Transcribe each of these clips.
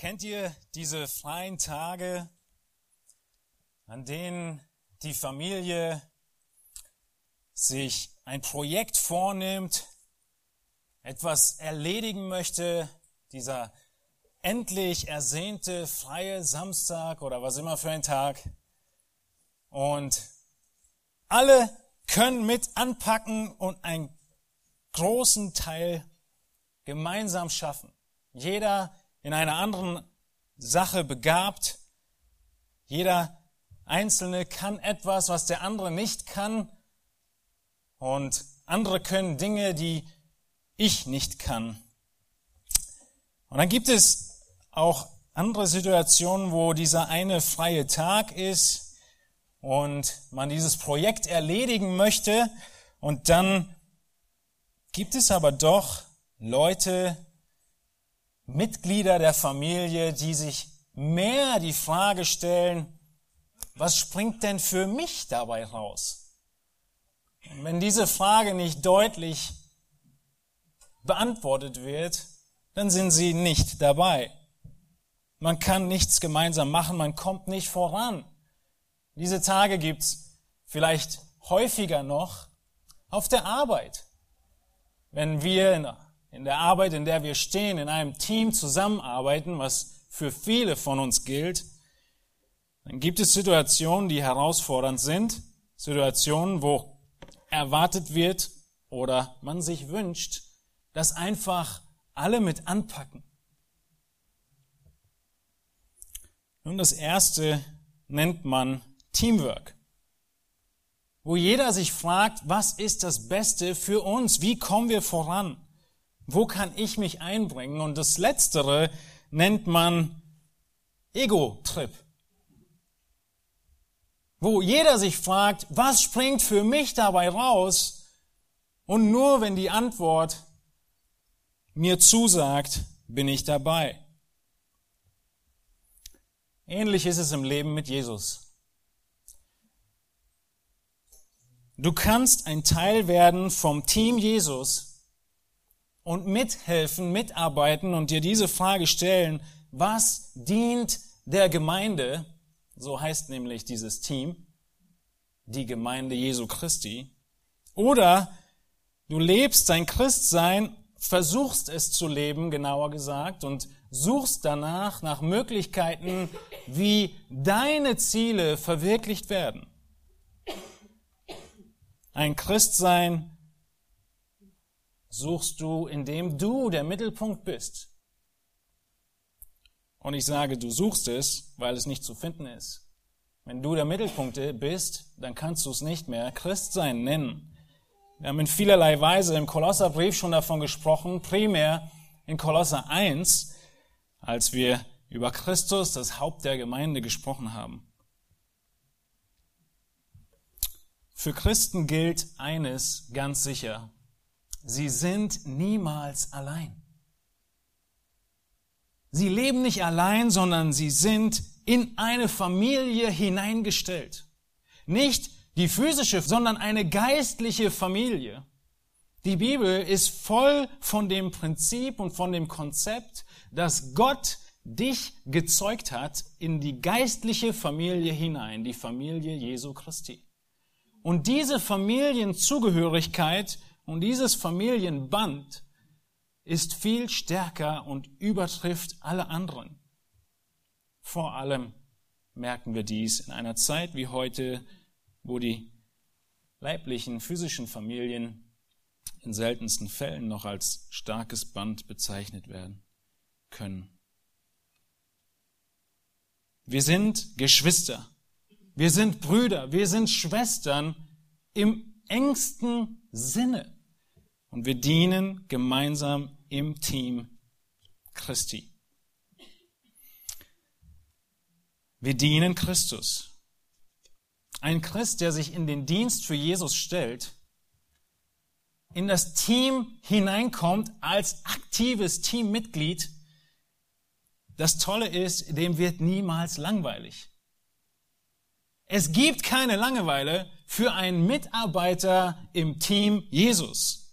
Kennt ihr diese freien Tage, an denen die Familie sich ein Projekt vornimmt, etwas erledigen möchte, dieser endlich ersehnte freie Samstag oder was immer für ein Tag. Und alle können mit anpacken und einen großen Teil gemeinsam schaffen. Jeder in einer anderen Sache begabt. Jeder Einzelne kann etwas, was der andere nicht kann. Und andere können Dinge, die ich nicht kann. Und dann gibt es auch andere Situationen, wo dieser eine freie Tag ist und man dieses Projekt erledigen möchte. Und dann gibt es aber doch Leute, Mitglieder der Familie, die sich mehr die Frage stellen, was springt denn für mich dabei raus? Und wenn diese Frage nicht deutlich beantwortet wird, dann sind sie nicht dabei. Man kann nichts gemeinsam machen, man kommt nicht voran. Diese Tage gibt's vielleicht häufiger noch auf der Arbeit. Wenn wir in in der Arbeit, in der wir stehen, in einem Team zusammenarbeiten, was für viele von uns gilt, dann gibt es Situationen, die herausfordernd sind, Situationen, wo erwartet wird oder man sich wünscht, dass einfach alle mit anpacken. Nun, das erste nennt man Teamwork, wo jeder sich fragt, was ist das Beste für uns? Wie kommen wir voran? Wo kann ich mich einbringen? Und das Letztere nennt man Ego-Trip. Wo jeder sich fragt, was springt für mich dabei raus? Und nur wenn die Antwort mir zusagt, bin ich dabei. Ähnlich ist es im Leben mit Jesus. Du kannst ein Teil werden vom Team Jesus, und mithelfen, mitarbeiten und dir diese Frage stellen, was dient der Gemeinde? So heißt nämlich dieses Team, die Gemeinde Jesu Christi. Oder du lebst dein Christsein, versuchst es zu leben, genauer gesagt, und suchst danach nach Möglichkeiten, wie deine Ziele verwirklicht werden. Ein Christsein suchst du, indem du der Mittelpunkt bist. Und ich sage, du suchst es, weil es nicht zu finden ist. Wenn du der Mittelpunkt bist, dann kannst du es nicht mehr Christsein nennen. Wir haben in vielerlei Weise im Kolosserbrief schon davon gesprochen, primär in Kolosser 1, als wir über Christus, das Haupt der Gemeinde, gesprochen haben. Für Christen gilt eines ganz sicher. Sie sind niemals allein. Sie leben nicht allein, sondern sie sind in eine Familie hineingestellt. Nicht die physische, sondern eine geistliche Familie. Die Bibel ist voll von dem Prinzip und von dem Konzept, dass Gott dich gezeugt hat in die geistliche Familie hinein, die Familie Jesu Christi. Und diese Familienzugehörigkeit und dieses Familienband ist viel stärker und übertrifft alle anderen. Vor allem merken wir dies in einer Zeit wie heute, wo die leiblichen, physischen Familien in seltensten Fällen noch als starkes Band bezeichnet werden können. Wir sind Geschwister, wir sind Brüder, wir sind Schwestern im engsten Sinne. Und wir dienen gemeinsam im Team Christi. Wir dienen Christus. Ein Christ, der sich in den Dienst für Jesus stellt, in das Team hineinkommt als aktives Teammitglied, das Tolle ist, dem wird niemals langweilig. Es gibt keine Langeweile für einen Mitarbeiter im Team Jesus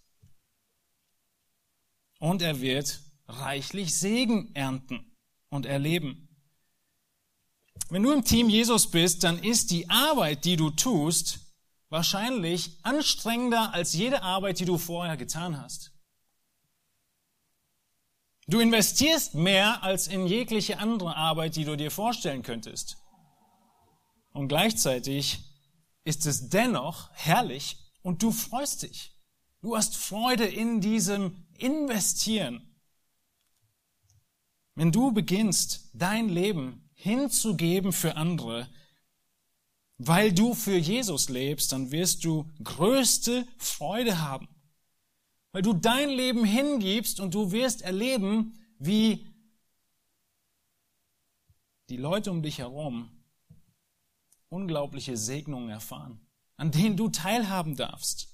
und er wird reichlich Segen ernten. und erleben. Wenn du im Team Jesus bist, dann ist die Arbeit, die du tust, wahrscheinlich anstrengender als jede Arbeit, die du vorher getan hast. Du investierst mehr als in jegliche andere Arbeit, die du dir vorstellen könntest. Und gleichzeitig ist es dennoch herrlich und du freust dich. Du hast Freude in diesem Investieren. Wenn du beginnst, dein Leben hinzugeben für andere, weil du für Jesus lebst, dann wirst du größte Freude haben. Weil du dein Leben hingibst und du wirst erleben, wie die Leute um dich herum unglaubliche Segnungen erfahren, an denen du teilhaben darfst.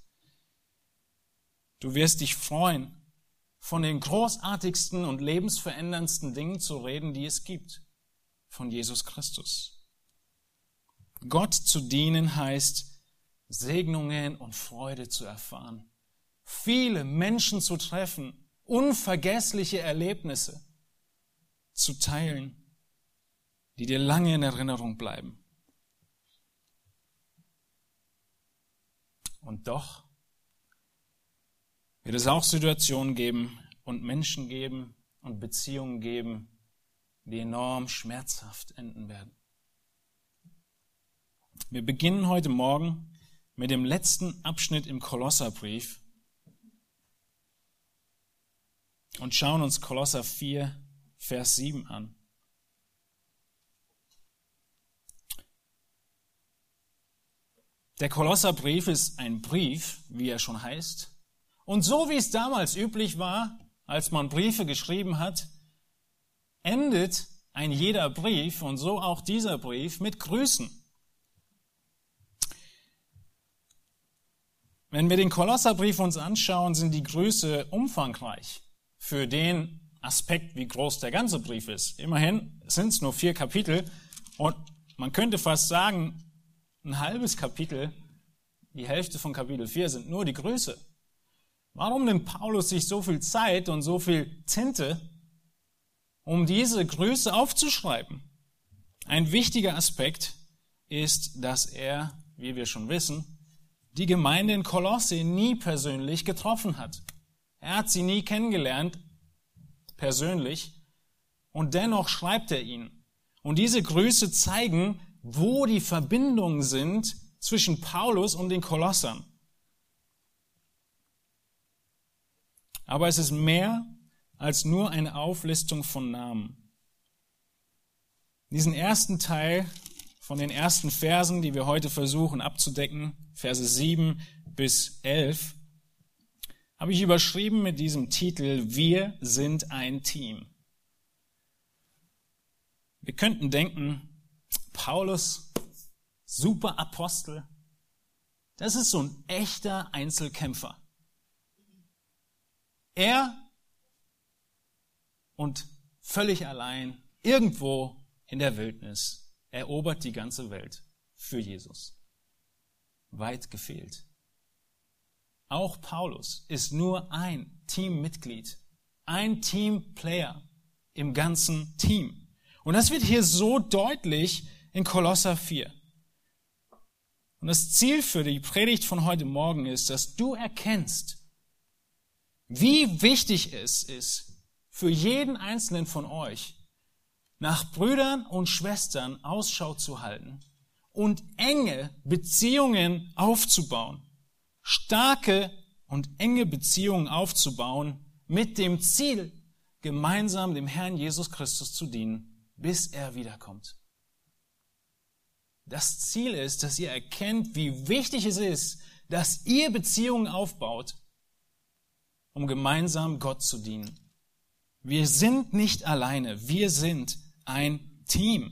Du wirst dich freuen, von den großartigsten und lebensveränderndsten Dingen zu reden, die es gibt, von Jesus Christus. Gott zu dienen heißt, Segnungen und Freude zu erfahren, viele Menschen zu treffen, unvergessliche Erlebnisse zu teilen, die dir lange in Erinnerung bleiben. Und doch wird es auch Situationen geben und Menschen geben und Beziehungen geben, die enorm schmerzhaft enden werden. Wir beginnen heute Morgen mit dem letzten Abschnitt im Kolosserbrief und schauen uns Kolosser 4, Vers 7 an. Der Kolosserbrief ist ein Brief, wie er schon heißt. Und so wie es damals üblich war, als man Briefe geschrieben hat, endet ein jeder Brief und so auch dieser Brief mit Grüßen. Wenn wir den Kolosserbrief uns anschauen, sind die Grüße umfangreich für den Aspekt, wie groß der ganze Brief ist. Immerhin sind es nur vier Kapitel und man könnte fast sagen, ein halbes Kapitel, die Hälfte von Kapitel 4 sind nur die Grüße. Warum nimmt Paulus sich so viel Zeit und so viel Tinte, um diese Grüße aufzuschreiben? Ein wichtiger Aspekt ist, dass er, wie wir schon wissen, die Gemeinde in Kolosse nie persönlich getroffen hat. Er hat sie nie kennengelernt, persönlich, und dennoch schreibt er ihnen. Und diese Grüße zeigen, wo die Verbindungen sind zwischen Paulus und den Kolossern. Aber es ist mehr als nur eine Auflistung von Namen. Diesen ersten Teil von den ersten Versen, die wir heute versuchen abzudecken, Verse 7 bis 11, habe ich überschrieben mit diesem Titel Wir sind ein Team. Wir könnten denken, Paulus super Apostel. Das ist so ein echter Einzelkämpfer. Er und völlig allein irgendwo in der Wildnis erobert die ganze Welt für Jesus. Weit gefehlt. Auch Paulus ist nur ein Teammitglied, ein Teamplayer im ganzen Team. Und das wird hier so deutlich in Kolosser 4. Und das Ziel für die Predigt von heute Morgen ist, dass du erkennst, wie wichtig es ist für jeden einzelnen von euch, nach Brüdern und Schwestern Ausschau zu halten und enge Beziehungen aufzubauen, starke und enge Beziehungen aufzubauen mit dem Ziel, gemeinsam dem Herrn Jesus Christus zu dienen, bis er wiederkommt. Das Ziel ist, dass ihr erkennt, wie wichtig es ist, dass ihr Beziehungen aufbaut, um gemeinsam Gott zu dienen. Wir sind nicht alleine, wir sind ein Team.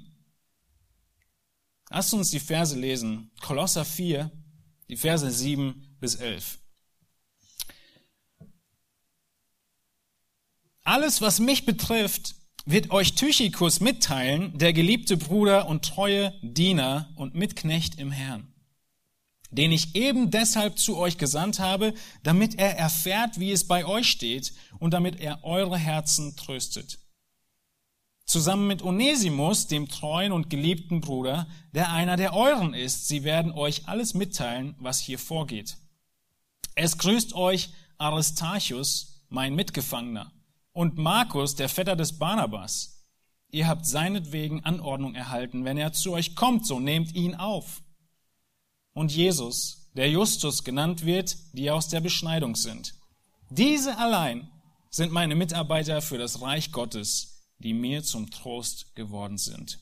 Lasst uns die Verse lesen. Kolosser 4, die Verse 7 bis 11. Alles, was mich betrifft, wird euch Tychikus mitteilen, der geliebte Bruder und treue Diener und Mitknecht im Herrn, den ich eben deshalb zu euch gesandt habe, damit er erfährt, wie es bei euch steht und damit er eure Herzen tröstet. zusammen mit Onesimus, dem treuen und geliebten Bruder, der einer der euren ist. Sie werden euch alles mitteilen, was hier vorgeht. Es grüßt euch Aristarchus, mein Mitgefangener, und Markus, der Vetter des Barnabas. Ihr habt seinetwegen Anordnung erhalten. Wenn er zu euch kommt, so nehmt ihn auf. Und Jesus, der Justus genannt wird, die aus der Beschneidung sind. Diese allein sind meine Mitarbeiter für das Reich Gottes, die mir zum Trost geworden sind.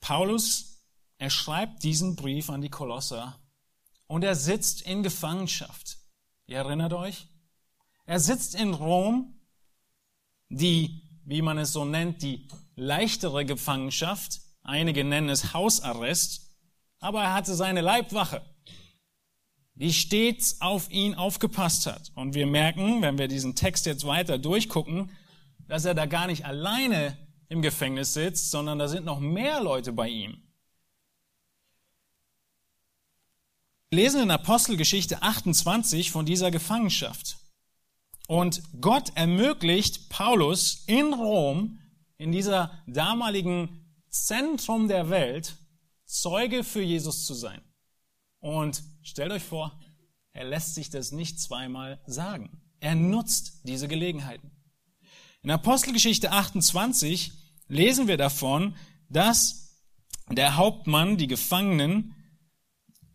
Paulus, er schreibt diesen Brief an die Kolosser und er sitzt in Gefangenschaft. Ihr erinnert euch? Er sitzt in Rom, die, wie man es so nennt, die leichtere Gefangenschaft. Einige nennen es Hausarrest. Aber er hatte seine Leibwache, die stets auf ihn aufgepasst hat. Und wir merken, wenn wir diesen Text jetzt weiter durchgucken, dass er da gar nicht alleine im Gefängnis sitzt, sondern da sind noch mehr Leute bei ihm. Wir lesen in Apostelgeschichte 28 von dieser Gefangenschaft. Und Gott ermöglicht Paulus in Rom, in dieser damaligen Zentrum der Welt, Zeuge für Jesus zu sein. Und stellt euch vor, er lässt sich das nicht zweimal sagen. Er nutzt diese Gelegenheiten. In Apostelgeschichte 28 lesen wir davon, dass der Hauptmann, die Gefangenen,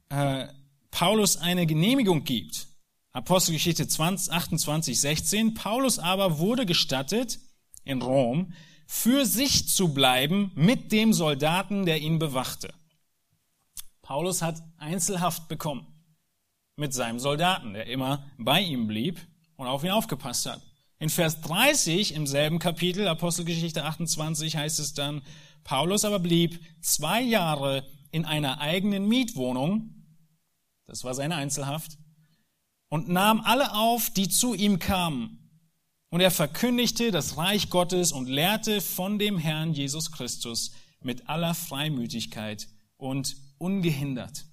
äh, Paulus eine Genehmigung gibt. Apostelgeschichte 20, 28, 16. Paulus aber wurde gestattet, in Rom, für sich zu bleiben mit dem Soldaten, der ihn bewachte. Paulus hat Einzelhaft bekommen mit seinem Soldaten, der immer bei ihm blieb und auf ihn aufgepasst hat. In Vers 30 im selben Kapitel, Apostelgeschichte 28, heißt es dann, Paulus aber blieb zwei Jahre in einer eigenen Mietwohnung, das war seine Einzelhaft, und nahm alle auf, die zu ihm kamen. Und er verkündigte das Reich Gottes und lehrte von dem Herrn Jesus Christus mit aller Freimütigkeit und ungehindert.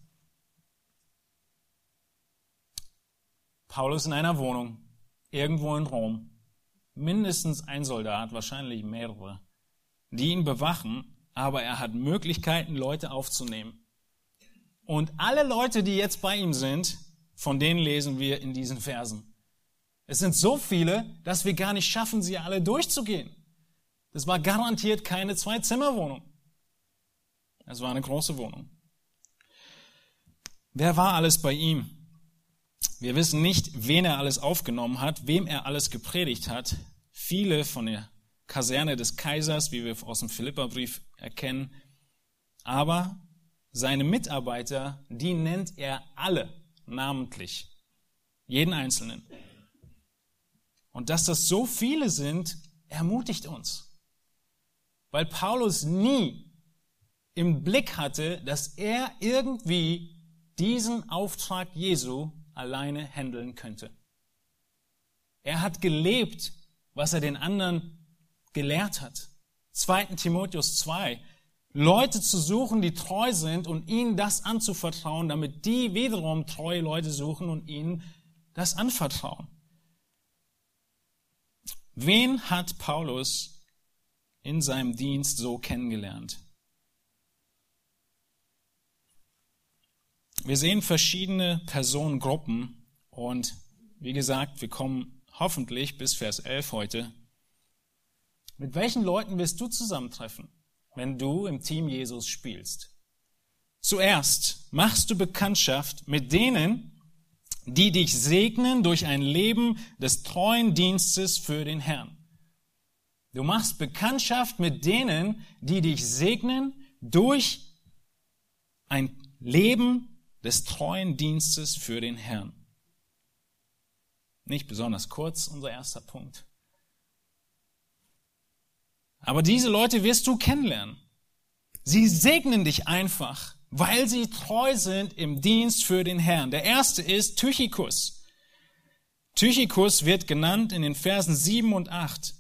Paulus in einer Wohnung, irgendwo in Rom, mindestens ein Soldat, wahrscheinlich mehrere, die ihn bewachen, aber er hat Möglichkeiten, Leute aufzunehmen. Und alle Leute, die jetzt bei ihm sind, von denen lesen wir in diesen Versen. Es sind so viele, dass wir gar nicht schaffen, sie alle durchzugehen. Das war garantiert keine Zwei-Zimmer-Wohnung. Es war eine große Wohnung. Wer war alles bei ihm? Wir wissen nicht, wen er alles aufgenommen hat, wem er alles gepredigt hat. Viele von der Kaserne des Kaisers, wie wir aus dem Philipperbrief erkennen. Aber seine Mitarbeiter, die nennt er alle namentlich. Jeden Einzelnen. Und dass das so viele sind, ermutigt uns. Weil Paulus nie im Blick hatte, dass er irgendwie diesen Auftrag Jesu alleine handeln könnte. Er hat gelebt, was er den anderen gelehrt hat. 2. Timotheus 2. Leute zu suchen, die treu sind und ihnen das anzuvertrauen, damit die wiederum treue Leute suchen und ihnen das anvertrauen. Wen hat Paulus in seinem Dienst so kennengelernt? Wir sehen verschiedene Personengruppen und wie gesagt, wir kommen hoffentlich bis Vers 11 heute. Mit welchen Leuten wirst du zusammentreffen? Wenn du im Team Jesus spielst. Zuerst machst du Bekanntschaft mit denen, die dich segnen durch ein Leben des treuen Dienstes für den Herrn. Du machst Bekanntschaft mit denen, die dich segnen durch ein Leben des treuen Dienstes für den Herrn. Nicht besonders kurz, unser erster Punkt. Aber diese Leute wirst du kennenlernen. Sie segnen dich einfach, weil sie treu sind im Dienst für den Herrn. Der erste ist Tychikus. Tychikus wird genannt in den Versen 7 und 8.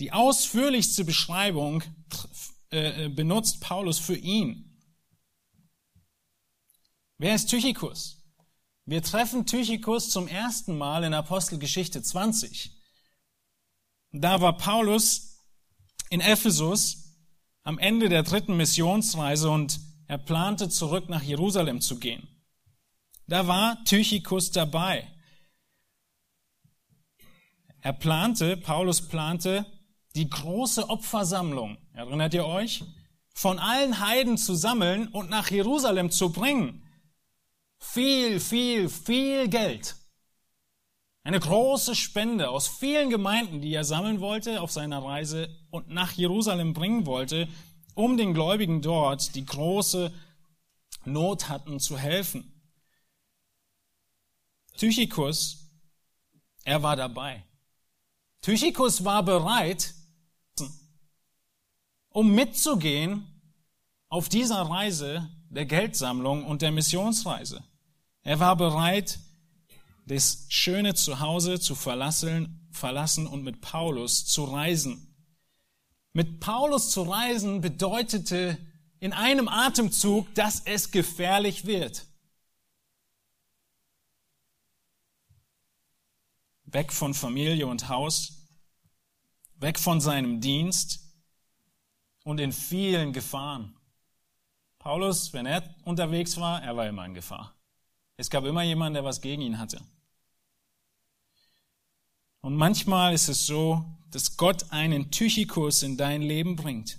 Die ausführlichste Beschreibung äh, äh, benutzt Paulus für ihn. Wer ist Tychikus? Wir treffen Tychikus zum ersten Mal in Apostelgeschichte 20. da war Paulus in Ephesus am Ende der dritten Missionsreise und er plante zurück nach Jerusalem zu gehen. Da war Tychikus dabei. Er plante, Paulus plante, die große Opfersammlung, erinnert ihr euch, von allen Heiden zu sammeln und nach Jerusalem zu bringen. Viel, viel, viel Geld. Eine große Spende aus vielen Gemeinden, die er sammeln wollte auf seiner Reise und nach Jerusalem bringen wollte, um den Gläubigen dort, die große Not hatten, zu helfen. Tychikus, er war dabei. Tychikus war bereit, um mitzugehen auf dieser Reise der Geldsammlung und der Missionsreise. Er war bereit, das schöne Zuhause zu verlassen, verlassen und mit Paulus zu reisen. Mit Paulus zu reisen bedeutete in einem Atemzug, dass es gefährlich wird. Weg von Familie und Haus, weg von seinem Dienst und in vielen Gefahren. Paulus, wenn er unterwegs war, er war immer in Gefahr. Es gab immer jemanden, der was gegen ihn hatte. Und manchmal ist es so, dass Gott einen Tychikus in dein Leben bringt.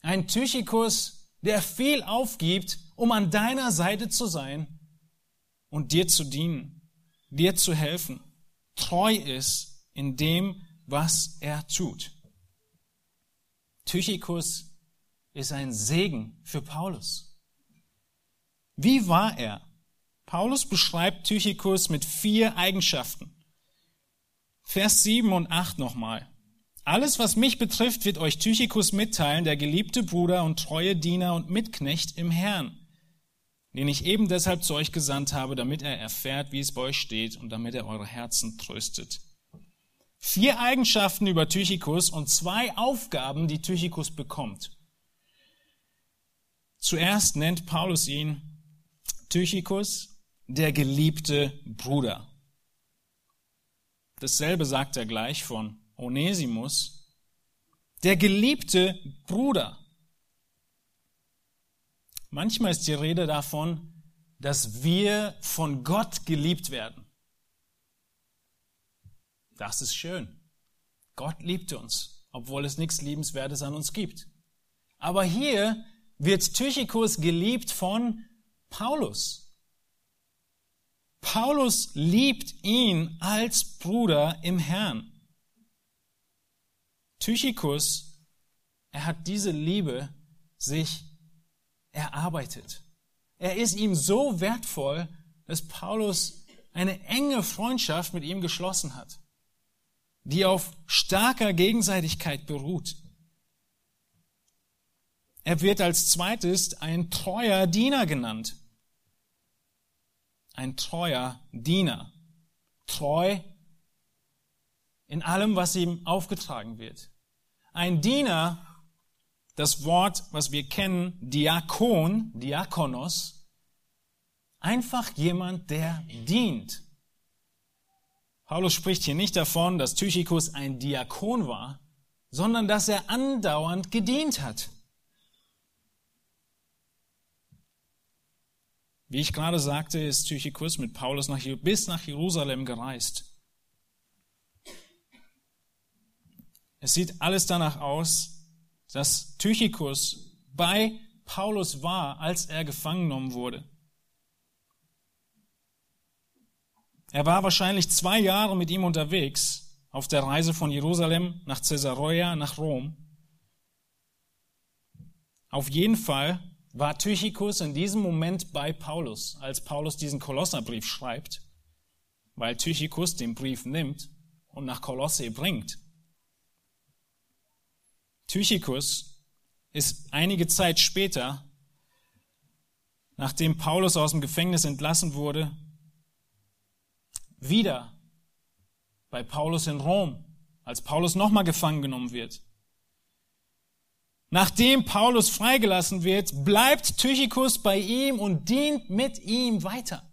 Ein Tychikus, der viel aufgibt, um an deiner Seite zu sein und dir zu dienen, dir zu helfen, treu ist in dem, was er tut. Tychikus ist ein Segen für Paulus. Wie war er? Paulus beschreibt Tychikus mit vier Eigenschaften. Vers 7 und 8 nochmal. Alles, was mich betrifft, wird euch Tychikus mitteilen, der geliebte Bruder und treue Diener und Mitknecht im Herrn, den ich eben deshalb zu euch gesandt habe, damit er erfährt, wie es bei euch steht und damit er eure Herzen tröstet. Vier Eigenschaften über Tychikus und zwei Aufgaben, die Tychikus bekommt. Zuerst nennt Paulus ihn Tychikus, der geliebte Bruder. Dasselbe sagt er gleich von Onesimus, der geliebte Bruder. Manchmal ist die Rede davon, dass wir von Gott geliebt werden. Das ist schön. Gott liebt uns, obwohl es nichts Liebenswertes an uns gibt. Aber hier wird Tychikus geliebt von Paulus. Paulus liebt ihn als Bruder im Herrn. Tychikus, er hat diese Liebe sich erarbeitet. Er ist ihm so wertvoll, dass Paulus eine enge Freundschaft mit ihm geschlossen hat, die auf starker Gegenseitigkeit beruht. Er wird als zweites ein treuer Diener genannt ein treuer Diener. Treu in allem, was ihm aufgetragen wird. Ein Diener, das Wort, was wir kennen, Diakon, Diakonos, einfach jemand, der dient. Paulus spricht hier nicht davon, dass Tychikus ein Diakon war, sondern dass er andauernd gedient hat. Wie ich gerade sagte, ist Tychikus mit Paulus nach, bis nach Jerusalem gereist. Es sieht alles danach aus, dass Tychikus bei Paulus war, als er gefangen genommen wurde. Er war wahrscheinlich zwei Jahre mit ihm unterwegs auf der Reise von Jerusalem nach Caesarea nach Rom. Auf jeden Fall war Tychikus in diesem Moment bei Paulus, als Paulus diesen Kolosserbrief schreibt, weil Tychikus den Brief nimmt und nach Kolosse bringt. Tychikus ist einige Zeit später, nachdem Paulus aus dem Gefängnis entlassen wurde, wieder bei Paulus in Rom, als Paulus nochmal gefangen genommen wird. Nachdem Paulus freigelassen wird, bleibt Tychikus bei ihm und dient mit ihm weiter.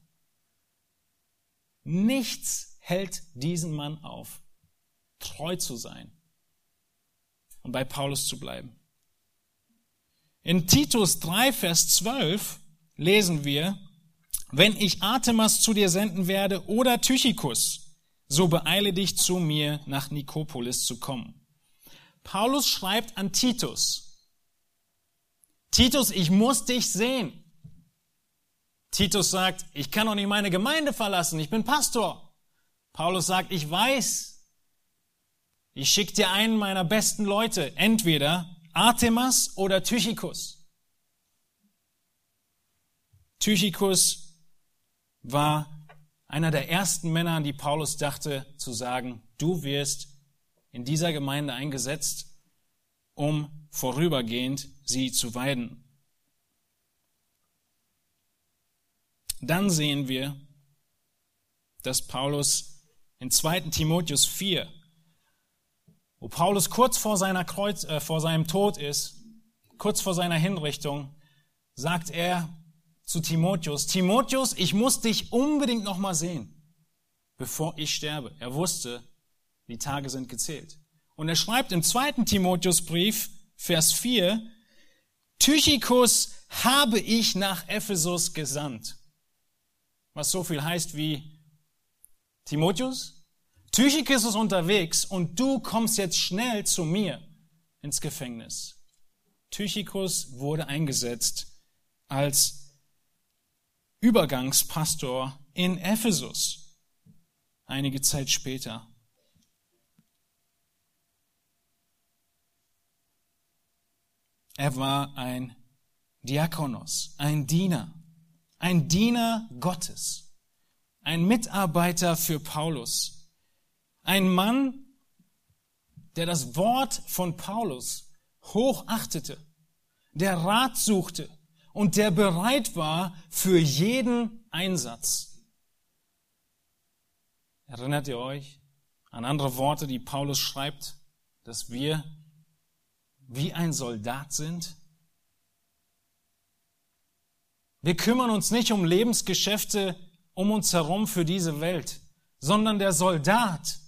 Nichts hält diesen Mann auf. treu zu sein und bei Paulus zu bleiben. In Titus 3, Vers 12 lesen wir, wenn ich Artemas zu dir senden werde oder Tychicus, so beeile dich zu mir nach Nikopolis zu kommen. Paulus schreibt an Titus, Titus, ich muss dich sehen. Titus sagt, ich kann doch nicht meine Gemeinde verlassen, ich bin Pastor. Paulus sagt, ich weiß, ich schicke dir einen meiner besten Leute, entweder Artemas oder Tychicus. Tychicus war einer der ersten Männer, an die Paulus dachte, zu sagen, du wirst in dieser Gemeinde eingesetzt, um vorübergehend sie zu weiden. Dann sehen wir, dass Paulus in 2. Timotheus 4, wo Paulus kurz vor, seiner Kreuz, äh, vor seinem Tod ist, kurz vor seiner Hinrichtung, sagt er zu Timotheus, Timotheus, ich muss dich unbedingt nochmal sehen, bevor ich sterbe. Er wusste, die Tage sind gezählt. Und er schreibt im zweiten Timotheusbrief, Vers 4, Tychicus habe ich nach Ephesus gesandt. Was so viel heißt wie Timotheus, Tychicus ist unterwegs und du kommst jetzt schnell zu mir ins Gefängnis. Tychicus wurde eingesetzt als Übergangspastor in Ephesus einige Zeit später. Er war ein Diakonos, ein Diener, ein Diener Gottes, ein Mitarbeiter für Paulus, ein Mann, der das Wort von Paulus hochachtete, der Rat suchte und der bereit war für jeden Einsatz. Erinnert ihr euch an andere Worte, die Paulus schreibt, dass wir wie ein Soldat sind? Wir kümmern uns nicht um Lebensgeschäfte um uns herum für diese Welt, sondern der Soldat,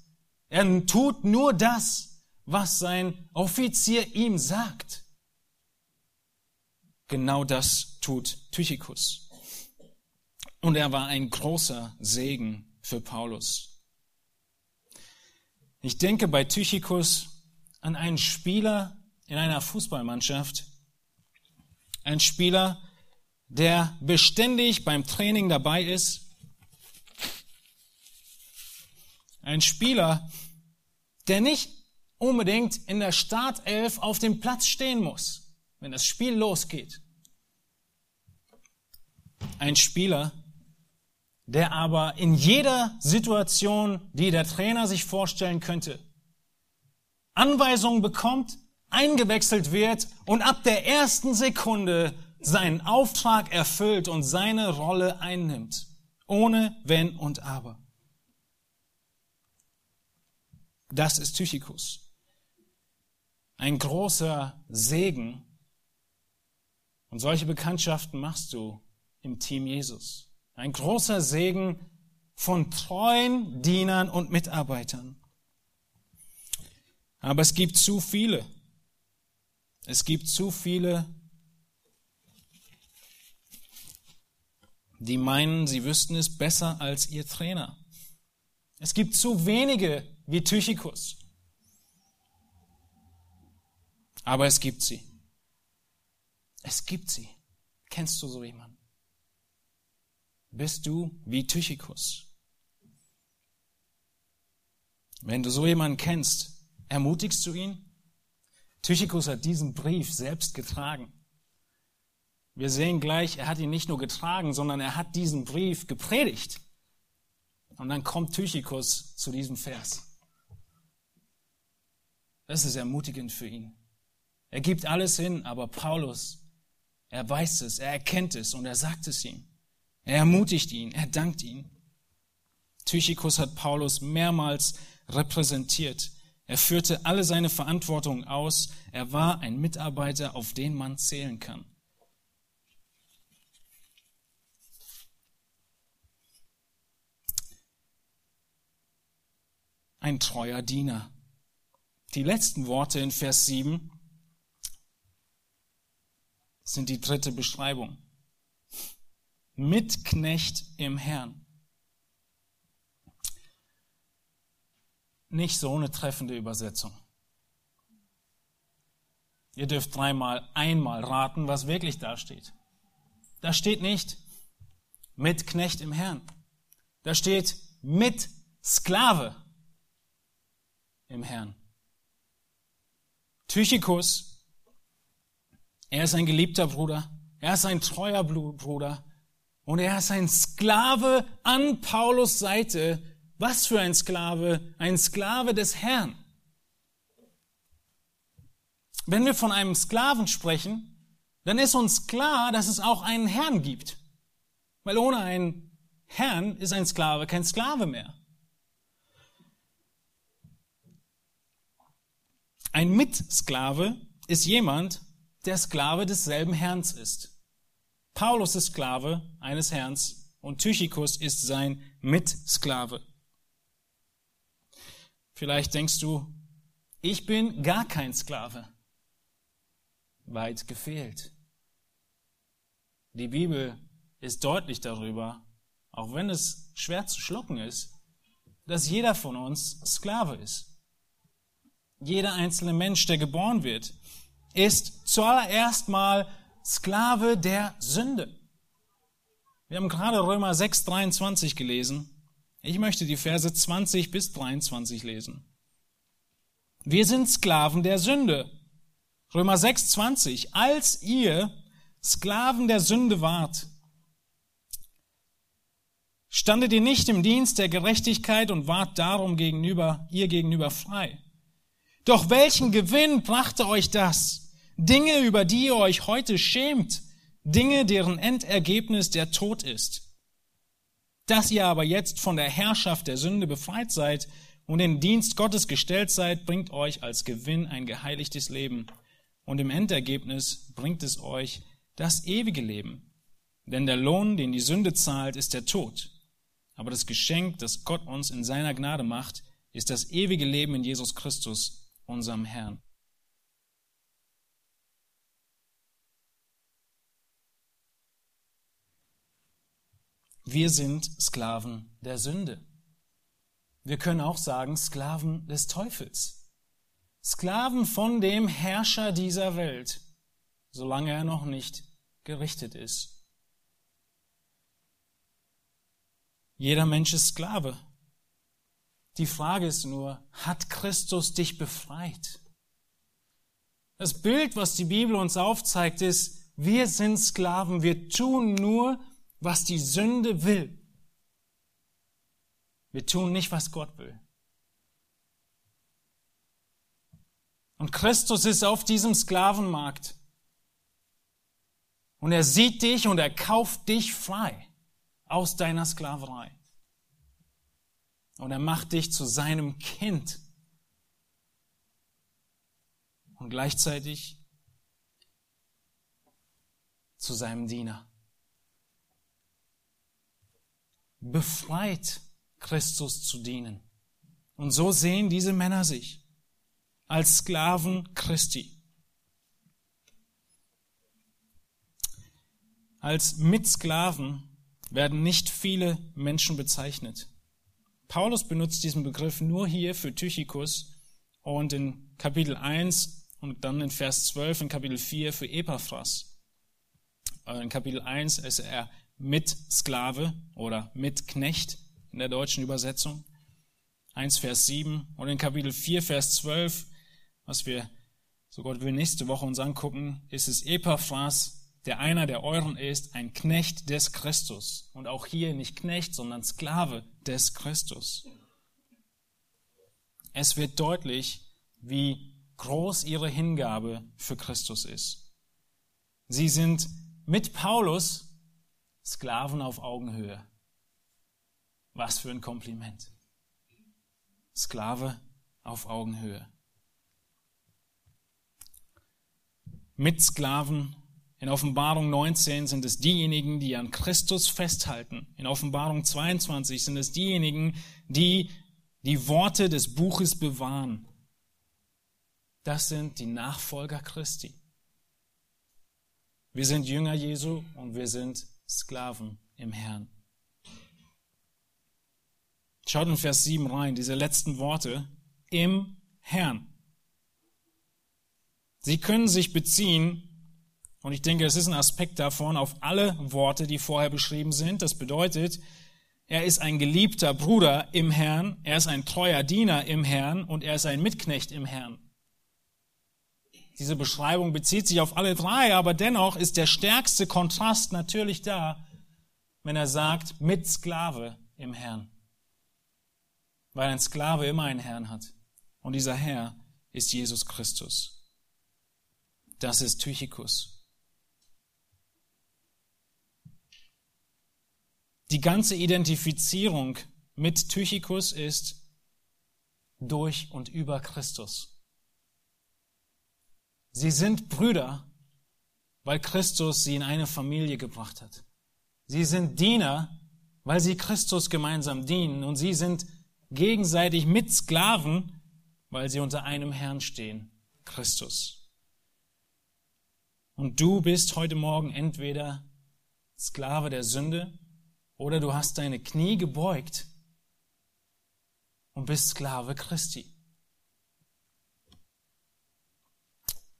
er tut nur das, was sein Offizier ihm sagt. Genau das tut Tychicus. Und er war ein großer Segen für Paulus. Ich denke bei Tychicus an einen Spieler, in einer Fußballmannschaft. Ein Spieler, der beständig beim Training dabei ist. Ein Spieler, der nicht unbedingt in der Startelf auf dem Platz stehen muss, wenn das Spiel losgeht. Ein Spieler, der aber in jeder Situation, die der Trainer sich vorstellen könnte, Anweisungen bekommt, eingewechselt wird und ab der ersten Sekunde seinen Auftrag erfüllt und seine Rolle einnimmt. Ohne Wenn und Aber. Das ist Tychicus. Ein großer Segen. Und solche Bekanntschaften machst du im Team Jesus. Ein großer Segen von treuen Dienern und Mitarbeitern. Aber es gibt zu viele, es gibt zu viele, die meinen, sie wüssten es besser als ihr Trainer. Es gibt zu wenige wie Tychicus. Aber es gibt sie. Es gibt sie. Kennst du so jemanden? Bist du wie Tychicus? Wenn du so jemanden kennst, ermutigst du ihn? Tychicus hat diesen Brief selbst getragen. Wir sehen gleich, er hat ihn nicht nur getragen, sondern er hat diesen Brief gepredigt. Und dann kommt Tychicus zu diesem Vers. Das ist ermutigend für ihn. Er gibt alles hin, aber Paulus, er weiß es, er erkennt es und er sagt es ihm. Er ermutigt ihn, er dankt ihm. Tychicus hat Paulus mehrmals repräsentiert. Er führte alle seine Verantwortung aus. Er war ein Mitarbeiter, auf den man zählen kann. Ein treuer Diener. Die letzten Worte in Vers 7 sind die dritte Beschreibung. Mitknecht im Herrn. Nicht so eine treffende Übersetzung. Ihr dürft dreimal, einmal raten, was wirklich da steht. Da steht nicht mit Knecht im Herrn. Da steht mit Sklave im Herrn. Tychikus, er ist ein geliebter Bruder, er ist ein treuer Bruder und er ist ein Sklave an Paulus Seite. Was für ein Sklave? Ein Sklave des Herrn. Wenn wir von einem Sklaven sprechen, dann ist uns klar, dass es auch einen Herrn gibt. Weil ohne einen Herrn ist ein Sklave kein Sklave mehr. Ein Mitsklave ist jemand, der Sklave desselben Herrns ist. Paulus ist Sklave eines Herrns und Tychikus ist sein Mitsklave. Vielleicht denkst du, ich bin gar kein Sklave. Weit gefehlt. Die Bibel ist deutlich darüber, auch wenn es schwer zu schlucken ist, dass jeder von uns Sklave ist. Jeder einzelne Mensch, der geboren wird, ist zuallererst mal Sklave der Sünde. Wir haben gerade Römer 6, 23 gelesen. Ich möchte die Verse 20 bis 23 lesen. Wir sind Sklaven der Sünde. Römer 6, 20. Als ihr Sklaven der Sünde wart, standet ihr nicht im Dienst der Gerechtigkeit und wart darum gegenüber, ihr gegenüber frei. Doch welchen Gewinn brachte euch das? Dinge, über die ihr euch heute schämt, Dinge, deren Endergebnis der Tod ist. Dass ihr aber jetzt von der Herrschaft der Sünde befreit seid und in Dienst Gottes gestellt seid, bringt euch als Gewinn ein geheiligtes Leben. Und im Endergebnis bringt es euch das ewige Leben. Denn der Lohn, den die Sünde zahlt, ist der Tod. Aber das Geschenk, das Gott uns in seiner Gnade macht, ist das ewige Leben in Jesus Christus, unserem Herrn. Wir sind Sklaven der Sünde. Wir können auch sagen Sklaven des Teufels. Sklaven von dem Herrscher dieser Welt, solange er noch nicht gerichtet ist. Jeder Mensch ist Sklave. Die Frage ist nur, hat Christus dich befreit? Das Bild, was die Bibel uns aufzeigt, ist, wir sind Sklaven, wir tun nur, was die Sünde will. Wir tun nicht, was Gott will. Und Christus ist auf diesem Sklavenmarkt. Und er sieht dich und er kauft dich frei aus deiner Sklaverei. Und er macht dich zu seinem Kind. Und gleichzeitig zu seinem Diener. Befreit Christus zu dienen. Und so sehen diese Männer sich als Sklaven Christi. Als Mitsklaven werden nicht viele Menschen bezeichnet. Paulus benutzt diesen Begriff nur hier für Tychikus und in Kapitel 1 und dann in Vers 12 in Kapitel 4 für Epaphras. Äh, in Kapitel 1 ist er Mitsklave oder Mitknecht in der deutschen Übersetzung. 1 Vers 7 und in Kapitel 4 Vers 12, was wir, so Gott will, nächste Woche uns angucken, ist es Epaphras, der einer der euren ist, ein Knecht des Christus. Und auch hier nicht Knecht, sondern Sklave des Christus. Es wird deutlich, wie groß ihre Hingabe für Christus ist. Sie sind mit Paulus Sklaven auf Augenhöhe. Was für ein Kompliment. Sklave auf Augenhöhe. Mit Sklaven in Offenbarung 19 sind es diejenigen, die an Christus festhalten. In Offenbarung 22 sind es diejenigen, die die Worte des Buches bewahren. Das sind die Nachfolger Christi. Wir sind Jünger Jesu und wir sind Sklaven im Herrn. Schaut in Vers 7 rein, diese letzten Worte. Im Herrn. Sie können sich beziehen, und ich denke, es ist ein Aspekt davon, auf alle Worte, die vorher beschrieben sind. Das bedeutet, er ist ein geliebter Bruder im Herrn, er ist ein treuer Diener im Herrn und er ist ein Mitknecht im Herrn. Diese Beschreibung bezieht sich auf alle drei, aber dennoch ist der stärkste Kontrast natürlich da, wenn er sagt, mit Sklave im Herrn. Weil ein Sklave immer einen Herrn hat. Und dieser Herr ist Jesus Christus. Das ist Tychicus. Die ganze Identifizierung mit Tychicus ist durch und über Christus. Sie sind Brüder, weil Christus sie in eine Familie gebracht hat. Sie sind Diener, weil sie Christus gemeinsam dienen. Und sie sind gegenseitig mit Sklaven, weil sie unter einem Herrn stehen, Christus. Und du bist heute Morgen entweder Sklave der Sünde oder du hast deine Knie gebeugt und bist Sklave Christi.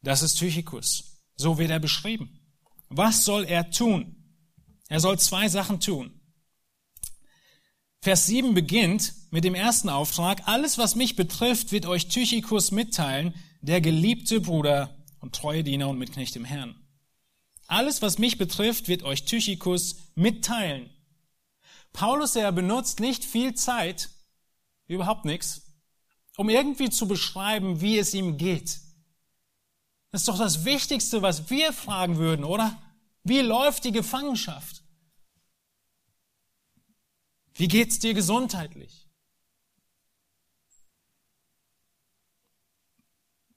Das ist Tychicus. So wird er beschrieben. Was soll er tun? Er soll zwei Sachen tun. Vers 7 beginnt mit dem ersten Auftrag. Alles, was mich betrifft, wird euch Tychicus mitteilen, der geliebte Bruder und treue Diener und Mitknecht im Herrn. Alles, was mich betrifft, wird euch Tychicus mitteilen. Paulus, er benutzt nicht viel Zeit, überhaupt nichts, um irgendwie zu beschreiben, wie es ihm geht. Das ist doch das Wichtigste, was wir fragen würden, oder? Wie läuft die Gefangenschaft? Wie geht's dir gesundheitlich?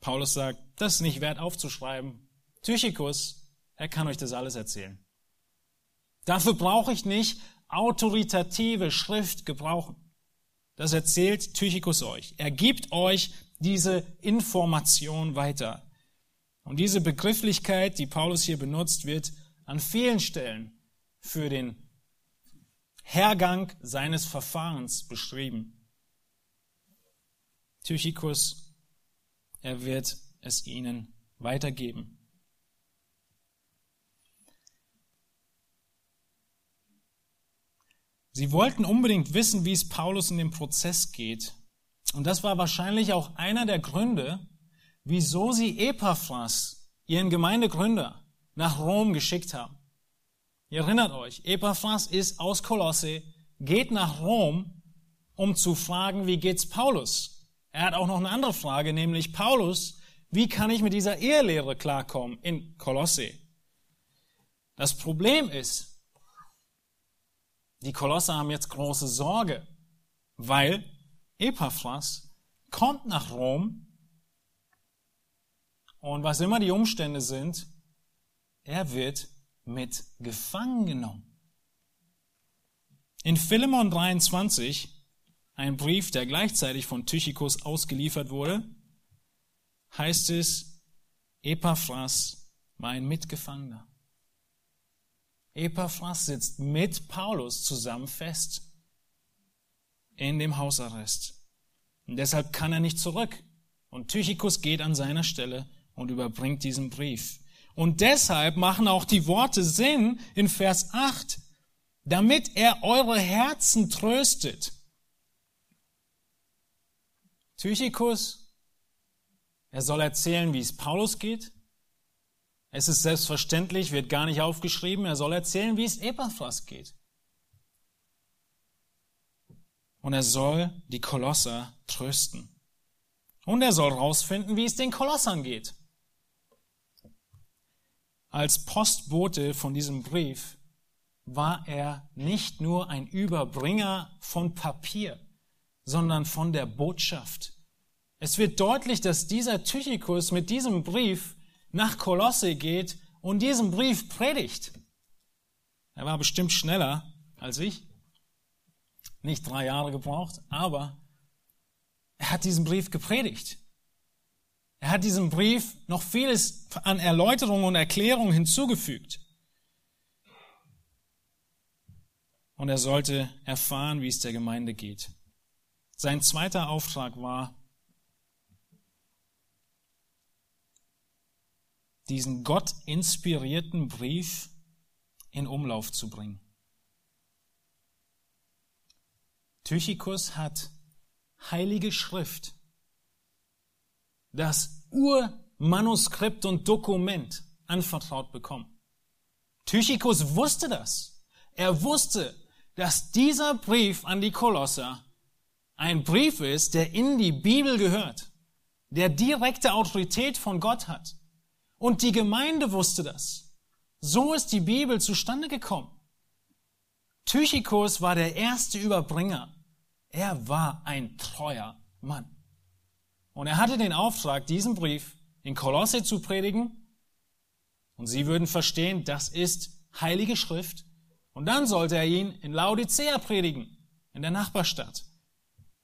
Paulus sagt, das ist nicht wert aufzuschreiben. Tychicus, er kann euch das alles erzählen. Dafür brauche ich nicht autoritative Schrift gebrauchen. Das erzählt Tychicus euch. Er gibt euch diese Information weiter. Und diese Begrifflichkeit, die Paulus hier benutzt, wird an vielen Stellen für den Hergang seines Verfahrens beschrieben. Tychicus, er wird es ihnen weitergeben. Sie wollten unbedingt wissen, wie es Paulus in dem Prozess geht. Und das war wahrscheinlich auch einer der Gründe, wieso sie Epaphras, ihren Gemeindegründer, nach Rom geschickt haben. Ihr erinnert euch, Epaphras ist aus Kolosse, geht nach Rom, um zu fragen, wie geht's Paulus? Er hat auch noch eine andere Frage, nämlich Paulus, wie kann ich mit dieser Ehelehre klarkommen in Kolosse? Das Problem ist, die Kolosser haben jetzt große Sorge, weil Epaphras kommt nach Rom und was immer die Umstände sind, er wird mit gefangen genommen. In Philemon 23, ein Brief, der gleichzeitig von Tychicus ausgeliefert wurde, heißt es, Epaphras war ein Mitgefangener. Epaphras sitzt mit Paulus zusammen fest in dem Hausarrest. Und deshalb kann er nicht zurück. Und Tychicus geht an seiner Stelle und überbringt diesen Brief. Und deshalb machen auch die Worte Sinn in Vers 8, damit er eure Herzen tröstet. Tychicus, er soll erzählen, wie es Paulus geht. Es ist selbstverständlich, wird gar nicht aufgeschrieben. Er soll erzählen, wie es Epaphras geht. Und er soll die Kolosser trösten. Und er soll rausfinden, wie es den Kolossern geht. Als Postbote von diesem Brief war er nicht nur ein Überbringer von Papier, sondern von der Botschaft. Es wird deutlich, dass dieser Tychicus mit diesem Brief nach Kolosse geht und diesen Brief predigt. Er war bestimmt schneller als ich. Nicht drei Jahre gebraucht, aber er hat diesen Brief gepredigt. Er hat diesem Brief noch vieles an Erläuterung und Erklärung hinzugefügt. Und er sollte erfahren, wie es der Gemeinde geht. Sein zweiter Auftrag war, diesen Gott inspirierten Brief in Umlauf zu bringen. Tychikus hat heilige Schrift, das Urmanuskript und Dokument anvertraut bekommen. Tychikus wusste das. Er wusste, dass dieser Brief an die Kolosser ein Brief ist, der in die Bibel gehört, der direkte Autorität von Gott hat. Und die Gemeinde wusste das. So ist die Bibel zustande gekommen. Tychicus war der erste Überbringer. Er war ein treuer Mann. Und er hatte den Auftrag, diesen Brief in Kolosse zu predigen. Und sie würden verstehen, das ist heilige Schrift. Und dann sollte er ihn in Laodicea predigen, in der Nachbarstadt.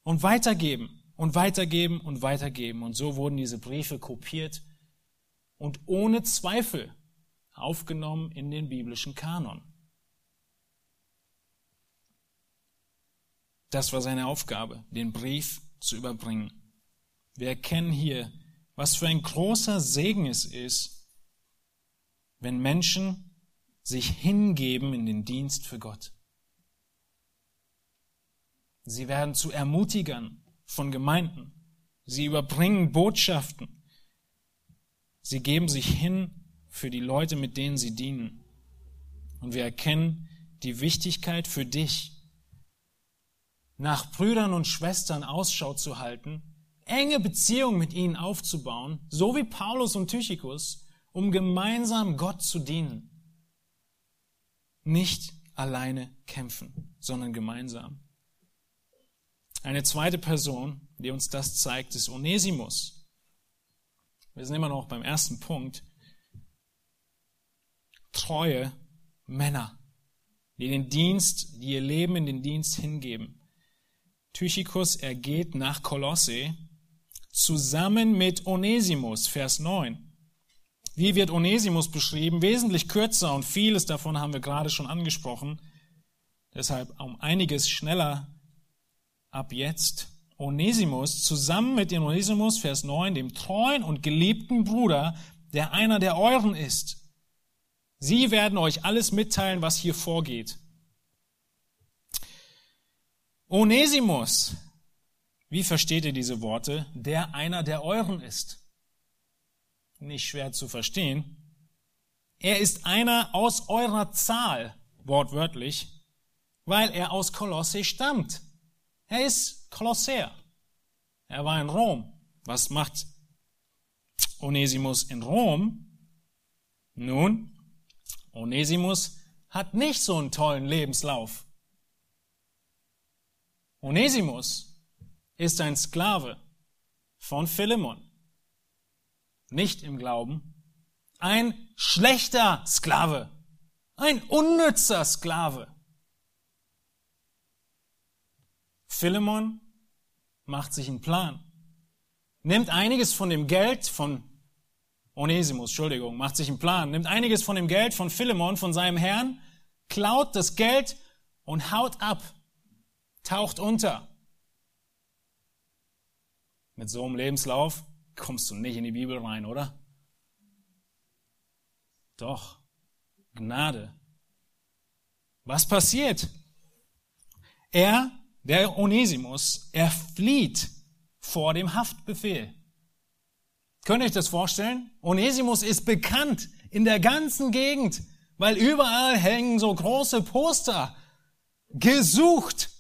Und weitergeben und weitergeben und weitergeben. Und so wurden diese Briefe kopiert und ohne Zweifel aufgenommen in den biblischen Kanon. Das war seine Aufgabe, den Brief zu überbringen. Wir erkennen hier, was für ein großer Segen es ist, wenn Menschen sich hingeben in den Dienst für Gott. Sie werden zu Ermutigern von Gemeinden. Sie überbringen Botschaften. Sie geben sich hin für die Leute, mit denen sie dienen. Und wir erkennen die Wichtigkeit für dich, nach Brüdern und Schwestern Ausschau zu halten, enge Beziehungen mit ihnen aufzubauen, so wie Paulus und Tychicus, um gemeinsam Gott zu dienen. Nicht alleine kämpfen, sondern gemeinsam. Eine zweite Person, die uns das zeigt, ist Onesimus. Wir sind immer noch beim ersten Punkt. Treue Männer, die den Dienst, die ihr Leben in den Dienst hingeben. Tychicus, er geht nach Kolosse zusammen mit Onesimus, Vers 9. Wie wird Onesimus beschrieben? Wesentlich kürzer und vieles davon haben wir gerade schon angesprochen. Deshalb um einiges schneller ab jetzt. Onesimus zusammen mit dem Onesimus, Vers 9, dem treuen und geliebten Bruder, der einer der euren ist. Sie werden euch alles mitteilen, was hier vorgeht. Onesimus, wie versteht ihr diese Worte? Der einer der euren ist. Nicht schwer zu verstehen. Er ist einer aus eurer Zahl, wortwörtlich, weil er aus Kolosse stammt. Er ist Kolosser. Er war in Rom. Was macht Onesimus in Rom? Nun, Onesimus hat nicht so einen tollen Lebenslauf. Onesimus ist ein Sklave von Philemon. Nicht im Glauben. Ein schlechter Sklave. Ein unnützer Sklave. Philemon macht sich einen Plan. Nimmt einiges von dem Geld von Onesimus, Entschuldigung, macht sich einen Plan, nimmt einiges von dem Geld von Philemon, von seinem Herrn, klaut das Geld und haut ab, taucht unter. Mit so einem Lebenslauf kommst du nicht in die Bibel rein, oder? Doch, Gnade. Was passiert? Er der Onesimus, er flieht vor dem Haftbefehl. Könnt ihr euch das vorstellen? Onesimus ist bekannt in der ganzen Gegend, weil überall hängen so große Poster. Gesucht.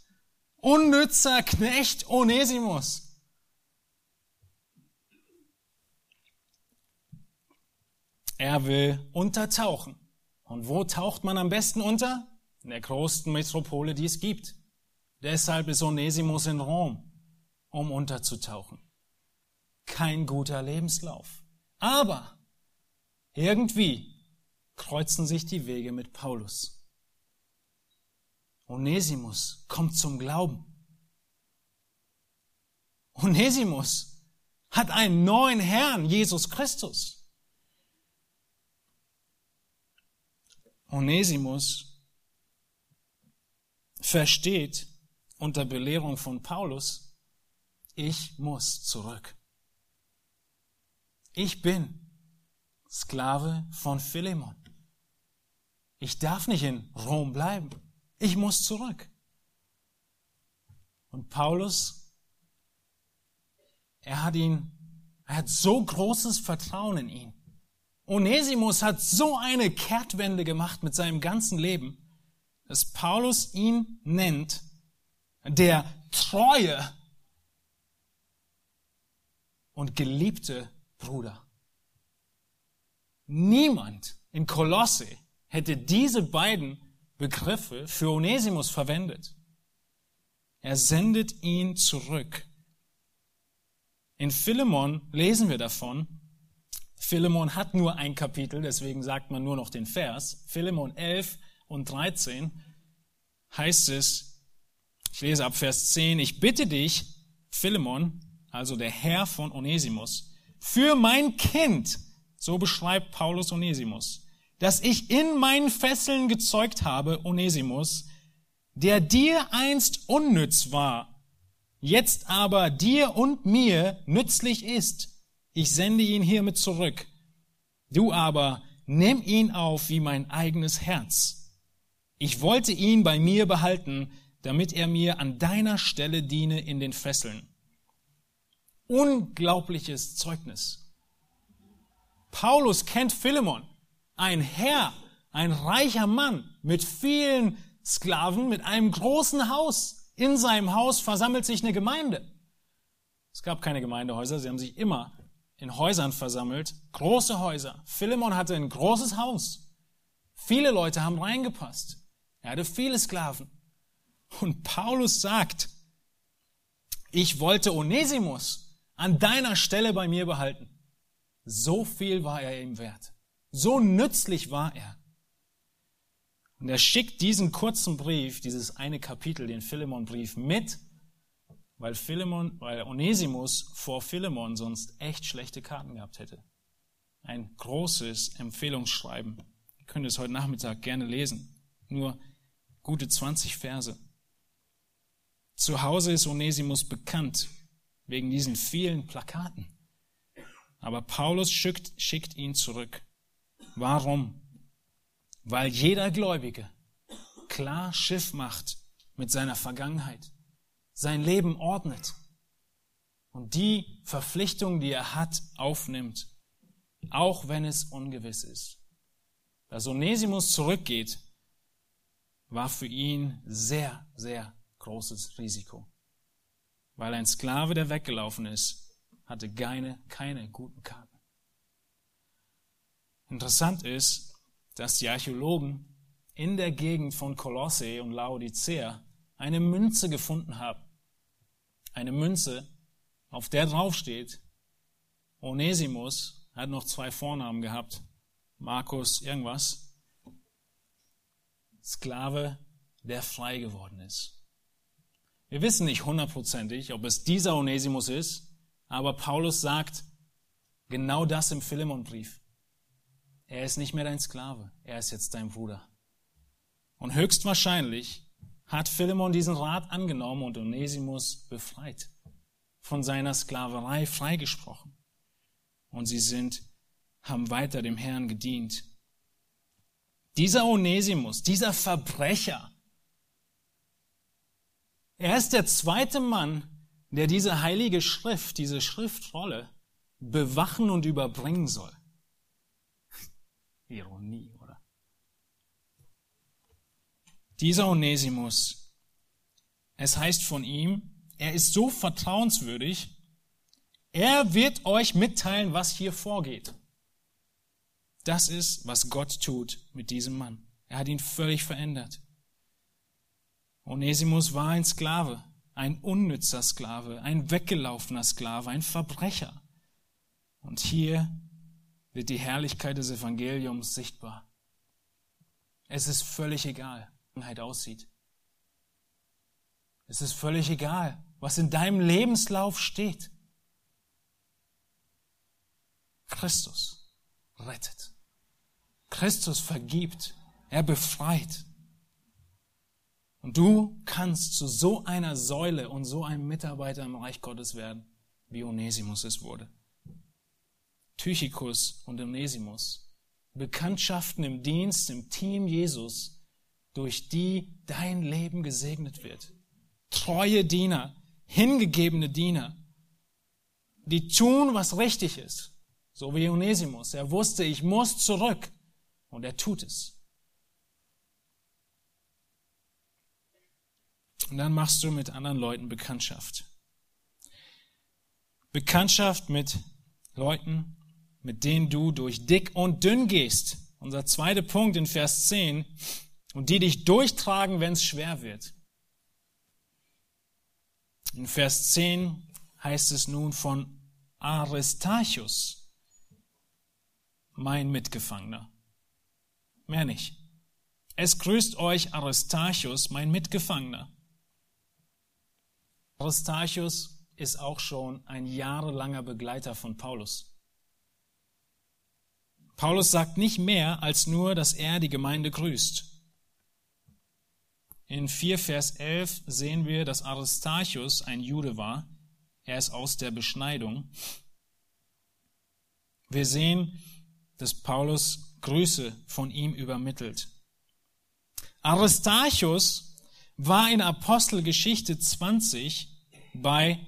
Unnützer Knecht Onesimus. Er will untertauchen. Und wo taucht man am besten unter? In der größten Metropole, die es gibt. Deshalb ist Onesimus in Rom, um unterzutauchen. Kein guter Lebenslauf. Aber irgendwie kreuzen sich die Wege mit Paulus. Onesimus kommt zum Glauben. Onesimus hat einen neuen Herrn, Jesus Christus. Onesimus versteht unter Belehrung von Paulus, ich muss zurück. Ich bin Sklave von Philemon. Ich darf nicht in Rom bleiben. Ich muss zurück. Und Paulus, er hat ihn, er hat so großes Vertrauen in ihn. Onesimus hat so eine Kehrtwende gemacht mit seinem ganzen Leben, dass Paulus ihn nennt der treue und geliebte Bruder. Niemand in Kolosse hätte diese beiden Begriffe für Onesimus verwendet. Er sendet ihn zurück. In Philemon lesen wir davon. Philemon hat nur ein Kapitel, deswegen sagt man nur noch den Vers. Philemon 11 und 13 heißt es, ich lese ab Vers 10, ich bitte dich, Philemon, also der Herr von Onesimus, für mein Kind, so beschreibt Paulus Onesimus, dass ich in meinen Fesseln gezeugt habe, Onesimus, der dir einst unnütz war, jetzt aber dir und mir nützlich ist. Ich sende ihn hiermit zurück. Du aber nimm ihn auf wie mein eigenes Herz. Ich wollte ihn bei mir behalten, damit er mir an deiner Stelle diene in den Fesseln. Unglaubliches Zeugnis. Paulus kennt Philemon, ein Herr, ein reicher Mann mit vielen Sklaven, mit einem großen Haus. In seinem Haus versammelt sich eine Gemeinde. Es gab keine Gemeindehäuser, sie haben sich immer in Häusern versammelt, große Häuser. Philemon hatte ein großes Haus. Viele Leute haben reingepasst. Er hatte viele Sklaven. Und Paulus sagt, ich wollte Onesimus an deiner Stelle bei mir behalten. So viel war er ihm wert. So nützlich war er. Und er schickt diesen kurzen Brief, dieses eine Kapitel, den Philemon-Brief mit, weil Philemon, weil Onesimus vor Philemon sonst echt schlechte Karten gehabt hätte. Ein großes Empfehlungsschreiben. Ihr könnt es heute Nachmittag gerne lesen. Nur gute 20 Verse. Zu Hause ist Onesimus bekannt wegen diesen vielen Plakaten. Aber Paulus schickt, schickt ihn zurück. Warum? Weil jeder Gläubige klar Schiff macht mit seiner Vergangenheit, sein Leben ordnet und die Verpflichtung, die er hat, aufnimmt, auch wenn es ungewiss ist. Dass Onesimus zurückgeht, war für ihn sehr, sehr großes Risiko. Weil ein Sklave, der weggelaufen ist, hatte keine, keine guten Karten. Interessant ist, dass die Archäologen in der Gegend von Kolosse und Laodicea eine Münze gefunden haben. Eine Münze, auf der draufsteht, Onesimus hat noch zwei Vornamen gehabt, Markus irgendwas, Sklave, der frei geworden ist. Wir wissen nicht hundertprozentig, ob es dieser Onesimus ist aber Paulus sagt genau das im Philemonbrief. Er ist nicht mehr dein Sklave, er ist jetzt dein Bruder. Und höchstwahrscheinlich hat Philemon diesen Rat angenommen und Onesimus befreit, von seiner Sklaverei freigesprochen. Und sie sind, haben weiter dem Herrn gedient. Dieser Onesimus, dieser Verbrecher, er ist der zweite Mann, der diese heilige Schrift, diese Schriftrolle bewachen und überbringen soll. Ironie, oder? Dieser Onesimus, es heißt von ihm, er ist so vertrauenswürdig, er wird euch mitteilen, was hier vorgeht. Das ist, was Gott tut mit diesem Mann. Er hat ihn völlig verändert. Onesimus war ein Sklave ein unnützer Sklave, ein weggelaufener Sklave, ein Verbrecher. Und hier wird die Herrlichkeit des Evangeliums sichtbar. Es ist völlig egal, aussieht. Es ist völlig egal, was in deinem Lebenslauf steht. Christus rettet. Christus vergibt. Er befreit. Und du kannst zu so einer Säule und so einem Mitarbeiter im Reich Gottes werden, wie Onesimus es wurde. Tychicus und Onesimus, Bekanntschaften im Dienst, im Team Jesus, durch die dein Leben gesegnet wird. Treue Diener, hingegebene Diener, die tun, was richtig ist. So wie Onesimus. Er wusste, ich muss zurück. Und er tut es. Und dann machst du mit anderen Leuten Bekanntschaft. Bekanntschaft mit Leuten, mit denen du durch dick und dünn gehst. Unser zweiter Punkt in Vers 10. Und die dich durchtragen, wenn es schwer wird. In Vers 10 heißt es nun von Aristarchus, mein Mitgefangener. Mehr nicht. Es grüßt euch Aristarchus, mein Mitgefangener. Aristarchus ist auch schon ein jahrelanger Begleiter von Paulus. Paulus sagt nicht mehr als nur, dass er die Gemeinde grüßt. In 4 Vers 11 sehen wir, dass Aristarchus ein Jude war. Er ist aus der Beschneidung. Wir sehen, dass Paulus Grüße von ihm übermittelt. Aristarchus war in Apostelgeschichte 20 bei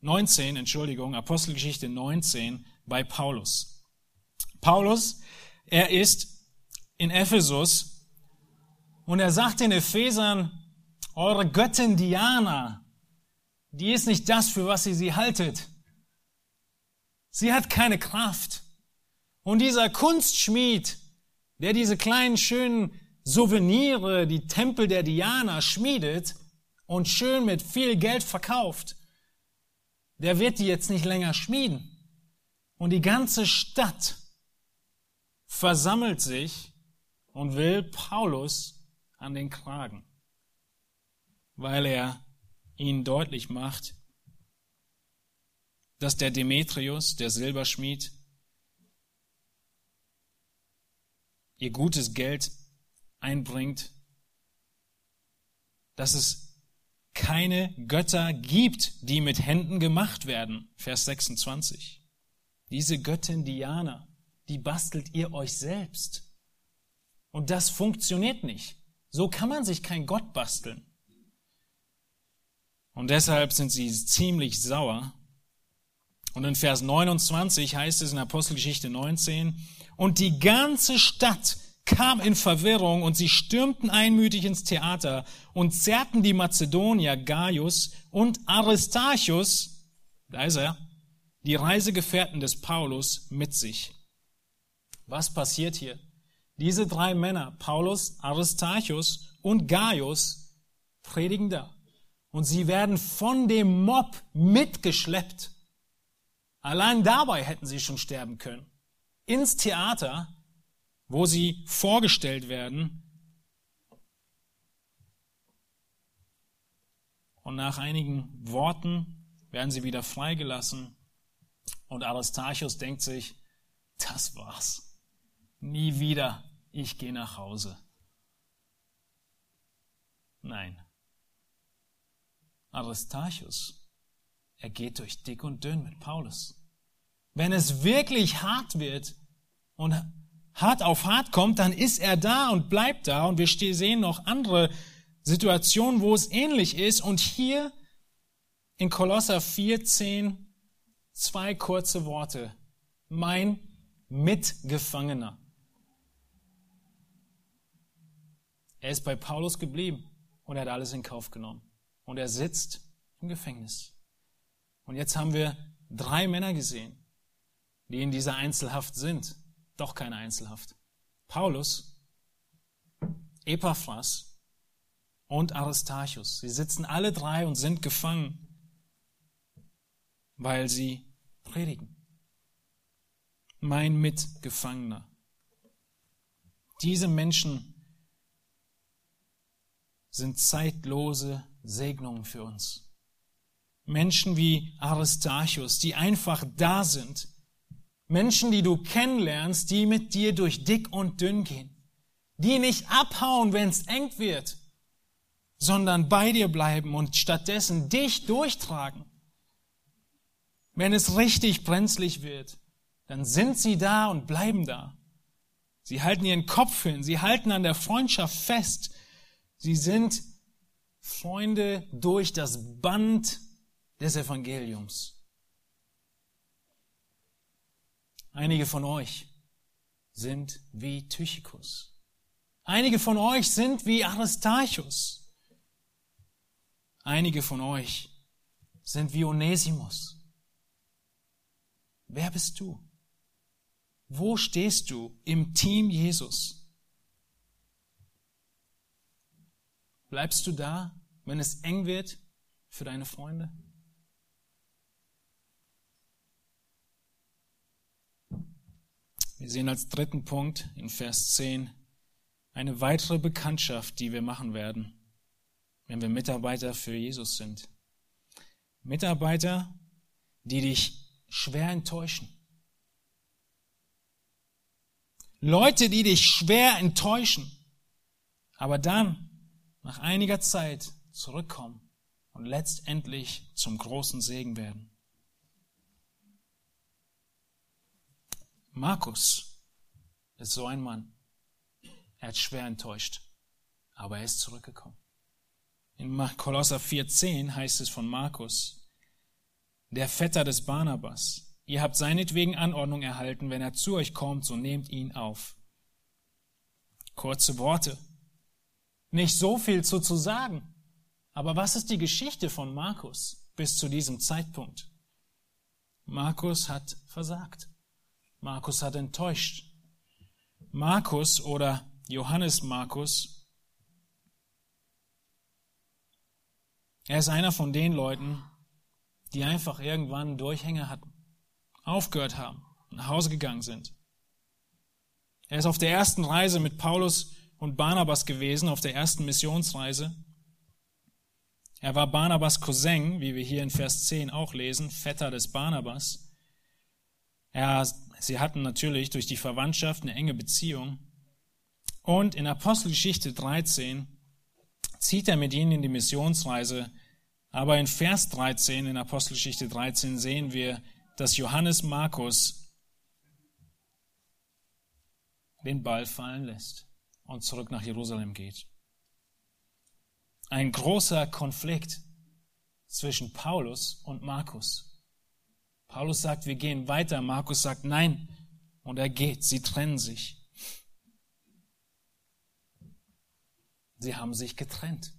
19, Entschuldigung, Apostelgeschichte 19 bei Paulus. Paulus, er ist in Ephesus und er sagt den Ephesern, eure Göttin Diana, die ist nicht das, für was ihr sie haltet. Sie hat keine Kraft. Und dieser Kunstschmied, der diese kleinen schönen Souvenire, die Tempel der Diana schmiedet und schön mit viel Geld verkauft, der wird die jetzt nicht länger schmieden. Und die ganze Stadt versammelt sich und will Paulus an den Kragen, weil er ihnen deutlich macht, dass der Demetrius, der Silberschmied, ihr gutes Geld einbringt, dass es keine Götter gibt, die mit Händen gemacht werden. Vers 26. Diese Göttin Diana, die bastelt ihr euch selbst. Und das funktioniert nicht. So kann man sich kein Gott basteln. Und deshalb sind sie ziemlich sauer. Und in Vers 29 heißt es in Apostelgeschichte 19, und die ganze Stadt kam in Verwirrung und sie stürmten einmütig ins Theater und zerrten die Mazedonier Gaius und Aristarchus, da ist er, die Reisegefährten des Paulus mit sich. Was passiert hier? Diese drei Männer, Paulus, Aristarchus und Gaius, predigen da. Und sie werden von dem Mob mitgeschleppt. Allein dabei hätten sie schon sterben können. Ins Theater wo sie vorgestellt werden. Und nach einigen Worten werden sie wieder freigelassen. Und Aristarchus denkt sich, das war's. Nie wieder. Ich gehe nach Hause. Nein. Aristarchus, er geht durch dick und dünn mit Paulus. Wenn es wirklich hart wird und hart auf hart kommt, dann ist er da und bleibt da. Und wir sehen noch andere Situationen, wo es ähnlich ist. Und hier in Kolosser 4,10 zwei kurze Worte. Mein Mitgefangener. Er ist bei Paulus geblieben und er hat alles in Kauf genommen. Und er sitzt im Gefängnis. Und jetzt haben wir drei Männer gesehen, die in dieser Einzelhaft sind doch keine Einzelhaft. Paulus, Epaphras und Aristarchus. Sie sitzen alle drei und sind gefangen, weil sie predigen. Mein Mitgefangener. Diese Menschen sind zeitlose Segnungen für uns. Menschen wie Aristarchus, die einfach da sind, Menschen, die du kennenlernst, die mit dir durch dick und dünn gehen. Die nicht abhauen, wenn es eng wird, sondern bei dir bleiben und stattdessen dich durchtragen. Wenn es richtig brenzlig wird, dann sind sie da und bleiben da. Sie halten ihren Kopf hin, sie halten an der Freundschaft fest. Sie sind Freunde durch das Band des Evangeliums. Einige von euch sind wie Tychicus. Einige von euch sind wie Aristarchus. Einige von euch sind wie Onesimus. Wer bist du? Wo stehst du im Team Jesus? Bleibst du da, wenn es eng wird für deine Freunde? Wir sehen als dritten Punkt in Vers 10 eine weitere Bekanntschaft, die wir machen werden, wenn wir Mitarbeiter für Jesus sind. Mitarbeiter, die dich schwer enttäuschen. Leute, die dich schwer enttäuschen, aber dann nach einiger Zeit zurückkommen und letztendlich zum großen Segen werden. Markus ist so ein Mann. Er hat schwer enttäuscht, aber er ist zurückgekommen. In Kolosser 4,10 heißt es von Markus, der Vetter des Barnabas, Ihr habt seinetwegen Anordnung erhalten, wenn er zu euch kommt, so nehmt ihn auf. Kurze Worte. Nicht so viel zu, zu sagen. Aber was ist die Geschichte von Markus bis zu diesem Zeitpunkt? Markus hat versagt. Markus hat enttäuscht. Markus oder Johannes Markus, er ist einer von den Leuten, die einfach irgendwann Durchhänge hatten aufgehört haben, nach Hause gegangen sind. Er ist auf der ersten Reise mit Paulus und Barnabas gewesen, auf der ersten Missionsreise. Er war Barnabas Cousin, wie wir hier in Vers 10 auch lesen, Vetter des Barnabas. Er, sie hatten natürlich durch die Verwandtschaft eine enge Beziehung. Und in Apostelgeschichte 13 zieht er mit ihnen in die Missionsreise. Aber in Vers 13, in Apostelgeschichte 13 sehen wir, dass Johannes Markus den Ball fallen lässt und zurück nach Jerusalem geht. Ein großer Konflikt zwischen Paulus und Markus. Paulus sagt, wir gehen weiter. Markus sagt, nein. Und er geht. Sie trennen sich. Sie haben sich getrennt.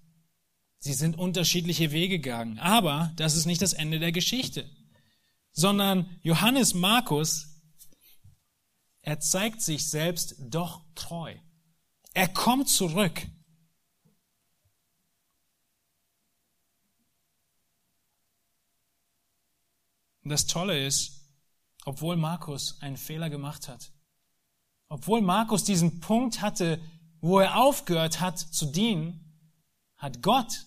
Sie sind unterschiedliche Wege gegangen. Aber das ist nicht das Ende der Geschichte sondern Johannes Markus, er zeigt sich selbst doch treu. Er kommt zurück. Und das Tolle ist, obwohl Markus einen Fehler gemacht hat, obwohl Markus diesen Punkt hatte, wo er aufgehört hat zu dienen, hat Gott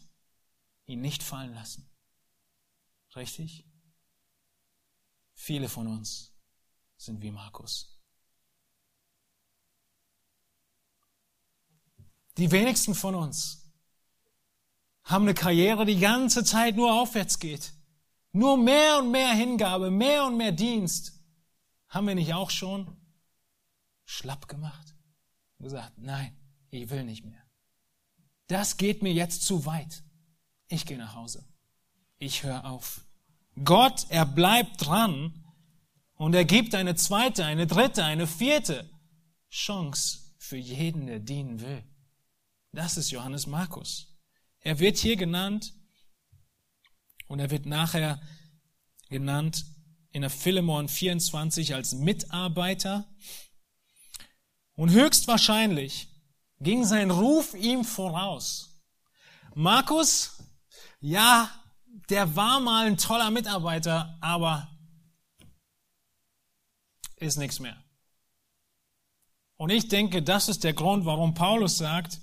ihn nicht fallen lassen. Richtig? Viele von uns sind wie Markus. Die wenigsten von uns haben eine Karriere, die ganze Zeit nur aufwärts geht. Nur mehr und mehr Hingabe, mehr und mehr Dienst. Haben wir nicht auch schon schlapp gemacht? Und gesagt, nein, ich will nicht mehr. Das geht mir jetzt zu weit. Ich gehe nach Hause. Ich höre auf. Gott, er bleibt dran und er gibt eine zweite, eine dritte, eine vierte Chance für jeden, der dienen will. Das ist Johannes Markus. Er wird hier genannt und er wird nachher genannt in der Philemon 24 als Mitarbeiter. Und höchstwahrscheinlich ging sein Ruf ihm voraus. Markus, ja, der war mal ein toller Mitarbeiter, aber ist nichts mehr. Und ich denke, das ist der Grund, warum Paulus sagt,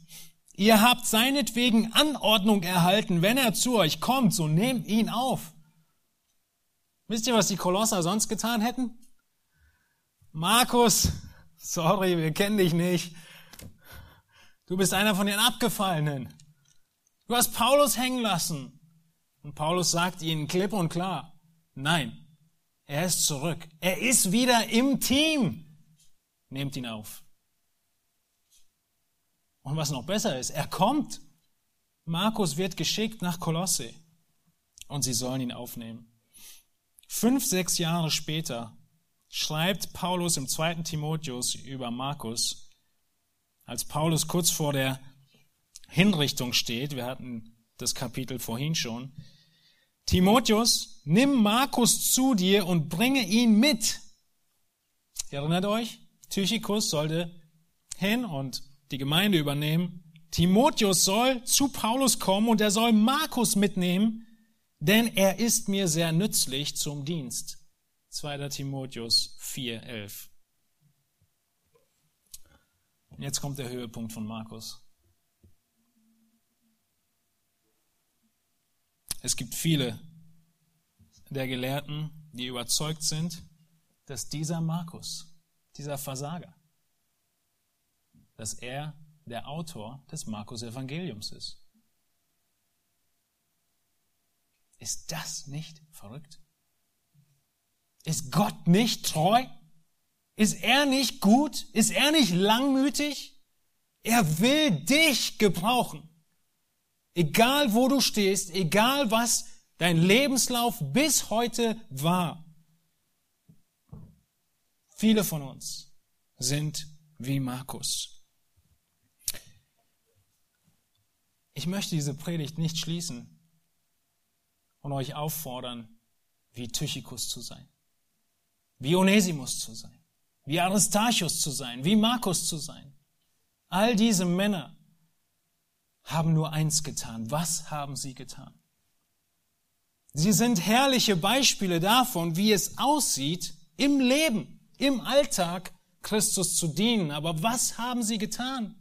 ihr habt seinetwegen Anordnung erhalten, wenn er zu euch kommt, so nehmt ihn auf. Wisst ihr, was die Kolosser sonst getan hätten? Markus, sorry, wir kennen dich nicht. Du bist einer von den Abgefallenen. Du hast Paulus hängen lassen. Und Paulus sagt ihnen klipp und klar, nein, er ist zurück. Er ist wieder im Team. Nehmt ihn auf. Und was noch besser ist, er kommt. Markus wird geschickt nach Kolosse und sie sollen ihn aufnehmen. Fünf, sechs Jahre später schreibt Paulus im zweiten Timotheus über Markus, als Paulus kurz vor der Hinrichtung steht, wir hatten das Kapitel vorhin schon, Timotheus, nimm Markus zu dir und bringe ihn mit. Erinnert euch? Tychikus sollte hin und die Gemeinde übernehmen. Timotheus soll zu Paulus kommen und er soll Markus mitnehmen, denn er ist mir sehr nützlich zum Dienst. 2. Timotheus 4, 11. Und jetzt kommt der Höhepunkt von Markus. Es gibt viele der Gelehrten, die überzeugt sind, dass dieser Markus, dieser Versager, dass er der Autor des Markus Evangeliums ist. Ist das nicht verrückt? Ist Gott nicht treu? Ist er nicht gut? Ist er nicht langmütig? Er will dich gebrauchen. Egal wo du stehst, egal was dein Lebenslauf bis heute war. Viele von uns sind wie Markus. Ich möchte diese Predigt nicht schließen und euch auffordern, wie Tychikus zu sein, wie Onesimus zu sein, wie Aristarchus zu sein, wie Markus zu sein. All diese Männer haben nur eins getan. Was haben sie getan? Sie sind herrliche Beispiele davon, wie es aussieht, im Leben, im Alltag Christus zu dienen. Aber was haben sie getan?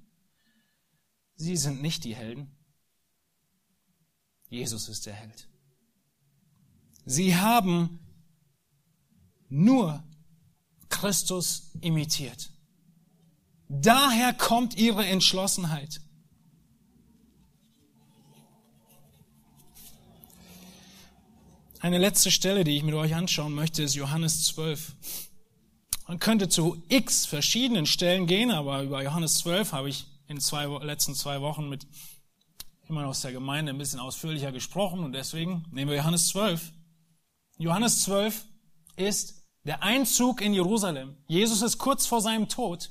Sie sind nicht die Helden. Jesus ist der Held. Sie haben nur Christus imitiert. Daher kommt ihre Entschlossenheit. Eine letzte Stelle, die ich mit euch anschauen möchte, ist Johannes 12. Man könnte zu x verschiedenen Stellen gehen, aber über Johannes 12 habe ich in zwei, letzten zwei Wochen mit immer aus der Gemeinde ein bisschen ausführlicher gesprochen und deswegen nehmen wir Johannes 12. Johannes 12 ist der Einzug in Jerusalem. Jesus ist kurz vor seinem Tod.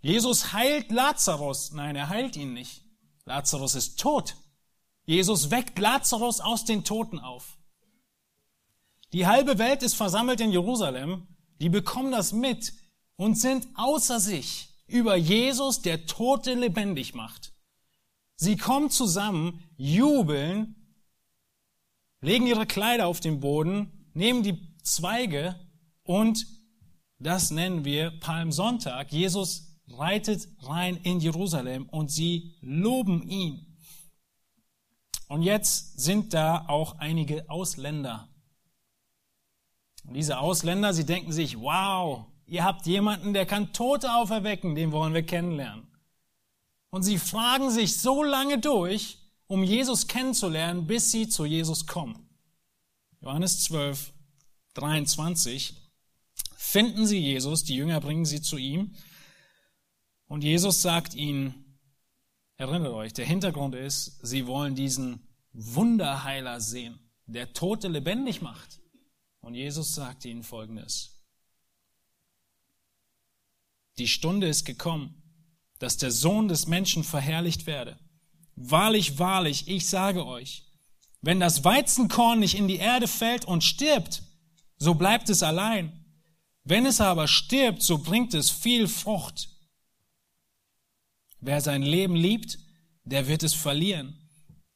Jesus heilt Lazarus. Nein, er heilt ihn nicht. Lazarus ist tot. Jesus weckt Lazarus aus den Toten auf. Die halbe Welt ist versammelt in Jerusalem, die bekommen das mit und sind außer sich über Jesus, der Tote lebendig macht. Sie kommen zusammen, jubeln, legen ihre Kleider auf den Boden, nehmen die Zweige und das nennen wir Palmsonntag. Jesus reitet rein in Jerusalem und sie loben ihn. Und jetzt sind da auch einige Ausländer und diese Ausländer, sie denken sich, wow, ihr habt jemanden, der kann Tote auferwecken, den wollen wir kennenlernen. Und sie fragen sich so lange durch, um Jesus kennenzulernen, bis sie zu Jesus kommen. Johannes 12, 23. Finden sie Jesus, die Jünger bringen sie zu ihm. Und Jesus sagt ihnen, erinnert euch, der Hintergrund ist, sie wollen diesen Wunderheiler sehen, der Tote lebendig macht. Und Jesus sagte ihnen Folgendes. Die Stunde ist gekommen, dass der Sohn des Menschen verherrlicht werde. Wahrlich, wahrlich, ich sage euch, wenn das Weizenkorn nicht in die Erde fällt und stirbt, so bleibt es allein. Wenn es aber stirbt, so bringt es viel Frucht. Wer sein Leben liebt, der wird es verlieren.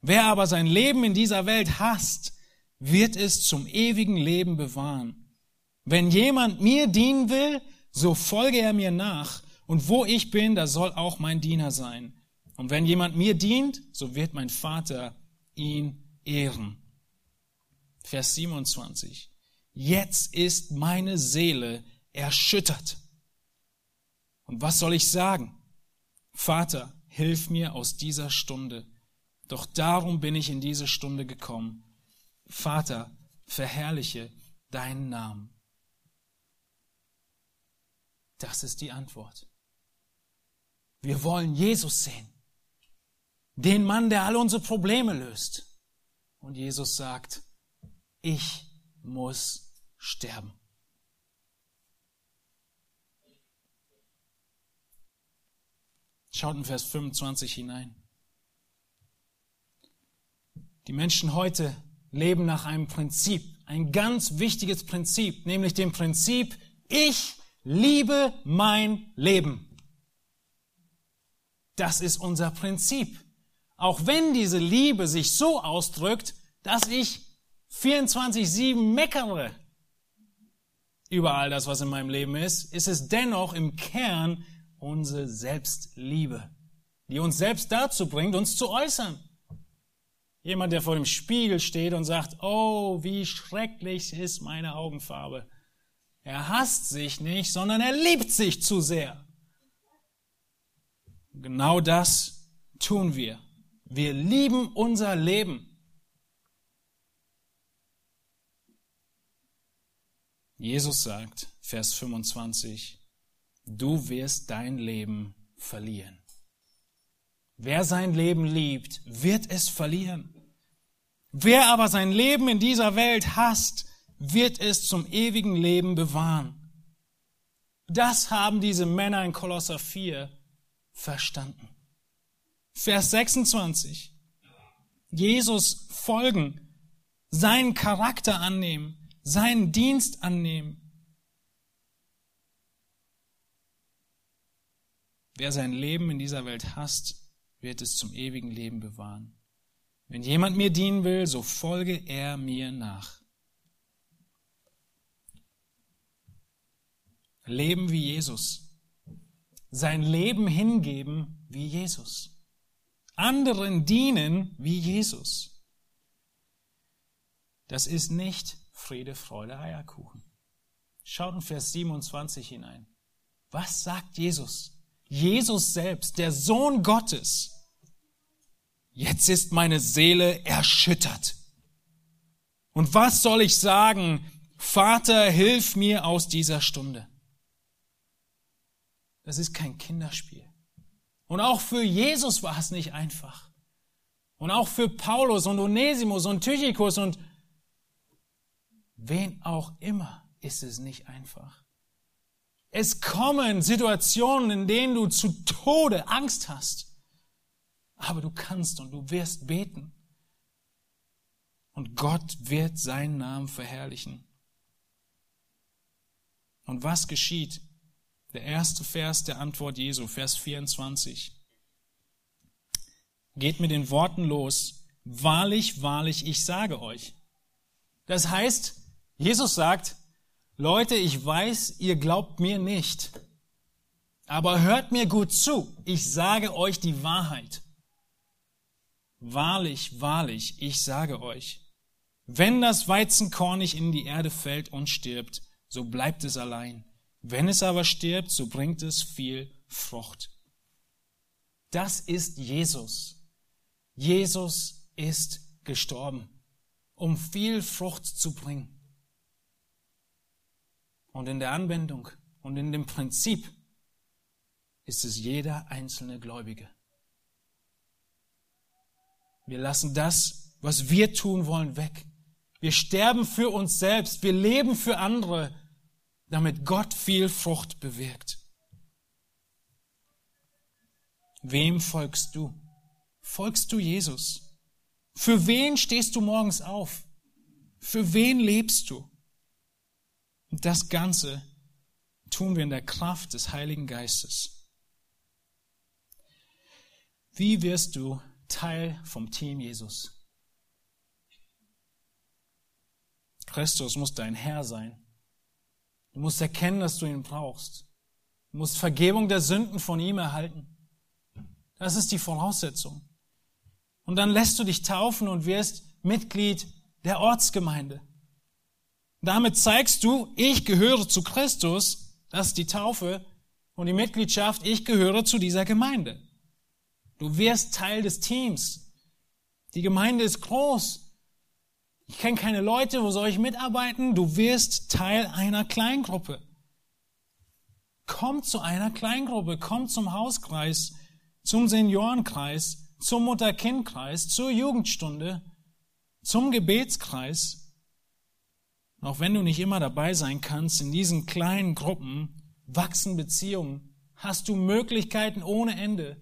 Wer aber sein Leben in dieser Welt hasst, wird es zum ewigen Leben bewahren. Wenn jemand mir dienen will, so folge er mir nach, und wo ich bin, da soll auch mein Diener sein. Und wenn jemand mir dient, so wird mein Vater ihn ehren. Vers 27. Jetzt ist meine Seele erschüttert. Und was soll ich sagen? Vater, hilf mir aus dieser Stunde. Doch darum bin ich in diese Stunde gekommen. Vater, verherrliche deinen Namen. Das ist die Antwort. Wir wollen Jesus sehen. Den Mann, der alle unsere Probleme löst. Und Jesus sagt, ich muss sterben. Schaut in Vers 25 hinein. Die Menschen heute leben nach einem Prinzip, ein ganz wichtiges Prinzip, nämlich dem Prinzip, ich liebe mein Leben. Das ist unser Prinzip. Auch wenn diese Liebe sich so ausdrückt, dass ich 24-7 meckere über all das, was in meinem Leben ist, ist es dennoch im Kern unsere Selbstliebe, die uns selbst dazu bringt, uns zu äußern. Jemand, der vor dem Spiegel steht und sagt, oh, wie schrecklich ist meine Augenfarbe. Er hasst sich nicht, sondern er liebt sich zu sehr. Genau das tun wir. Wir lieben unser Leben. Jesus sagt, Vers 25, du wirst dein Leben verlieren. Wer sein Leben liebt, wird es verlieren. Wer aber sein Leben in dieser Welt hasst, wird es zum ewigen Leben bewahren. Das haben diese Männer in Kolosser 4 verstanden. Vers 26. Jesus folgen, seinen Charakter annehmen, seinen Dienst annehmen, Wer sein Leben in dieser Welt hasst, wird es zum ewigen Leben bewahren. Wenn jemand mir dienen will, so folge er mir nach. Leben wie Jesus. Sein Leben hingeben wie Jesus. Anderen dienen wie Jesus. Das ist nicht Friede, Freude, Eierkuchen. Schaut in Vers 27 hinein. Was sagt Jesus? Jesus selbst, der Sohn Gottes. Jetzt ist meine Seele erschüttert. Und was soll ich sagen? Vater, hilf mir aus dieser Stunde. Das ist kein Kinderspiel. Und auch für Jesus war es nicht einfach. Und auch für Paulus und Onesimus und Tychicus und wen auch immer ist es nicht einfach. Es kommen Situationen, in denen du zu Tode Angst hast. Aber du kannst und du wirst beten. Und Gott wird seinen Namen verherrlichen. Und was geschieht? Der erste Vers der Antwort Jesu, Vers 24. Geht mit den Worten los. Wahrlich, wahrlich, ich sage euch. Das heißt, Jesus sagt, Leute, ich weiß, ihr glaubt mir nicht. Aber hört mir gut zu. Ich sage euch die Wahrheit. Wahrlich, wahrlich, ich sage euch, wenn das Weizenkorn nicht in die Erde fällt und stirbt, so bleibt es allein. Wenn es aber stirbt, so bringt es viel Frucht. Das ist Jesus. Jesus ist gestorben, um viel Frucht zu bringen. Und in der Anwendung und in dem Prinzip ist es jeder einzelne Gläubige. Wir lassen das, was wir tun wollen, weg. Wir sterben für uns selbst. Wir leben für andere, damit Gott viel Frucht bewirkt. Wem folgst du? Folgst du Jesus? Für wen stehst du morgens auf? Für wen lebst du? Und das Ganze tun wir in der Kraft des Heiligen Geistes. Wie wirst du Teil vom Team Jesus? Christus muss dein Herr sein. Du musst erkennen, dass du ihn brauchst. Du musst Vergebung der Sünden von ihm erhalten. Das ist die Voraussetzung. Und dann lässt du dich taufen und wirst Mitglied der Ortsgemeinde. Damit zeigst du, ich gehöre zu Christus, das ist die Taufe, und die Mitgliedschaft, ich gehöre zu dieser Gemeinde. Du wirst Teil des Teams. Die Gemeinde ist groß. Ich kenne keine Leute, wo soll ich mitarbeiten? Du wirst Teil einer Kleingruppe. Komm zu einer Kleingruppe, komm zum Hauskreis, zum Seniorenkreis, zum Mutter-Kind-Kreis, zur Jugendstunde, zum Gebetskreis. Auch wenn du nicht immer dabei sein kannst, in diesen kleinen Gruppen wachsen Beziehungen, hast du Möglichkeiten ohne Ende,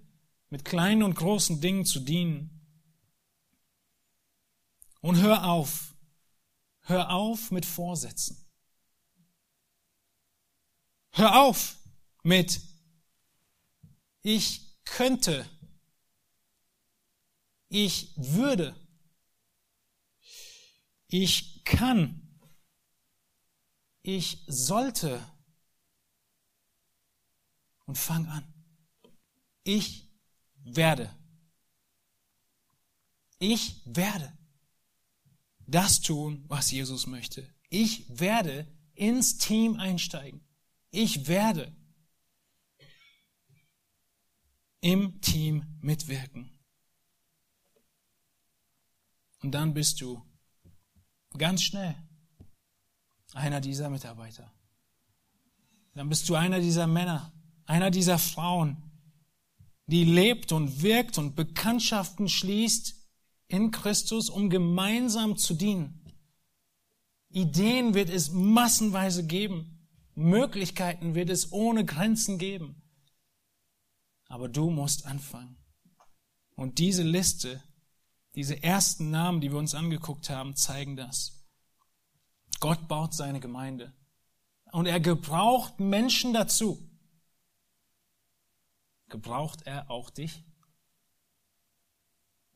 mit kleinen und großen Dingen zu dienen. Und hör auf, hör auf mit Vorsätzen. Hör auf mit ich könnte, ich würde, ich kann, ich sollte. Und fang an. Ich werde. Ich werde das tun, was Jesus möchte. Ich werde ins Team einsteigen. Ich werde im Team mitwirken. Und dann bist du ganz schnell einer dieser Mitarbeiter. Dann bist du einer dieser Männer, einer dieser Frauen, die lebt und wirkt und Bekanntschaften schließt in Christus, um gemeinsam zu dienen. Ideen wird es massenweise geben. Möglichkeiten wird es ohne Grenzen geben. Aber du musst anfangen. Und diese Liste, diese ersten Namen, die wir uns angeguckt haben, zeigen das. Gott baut seine Gemeinde. Und er gebraucht Menschen dazu. Gebraucht er auch dich?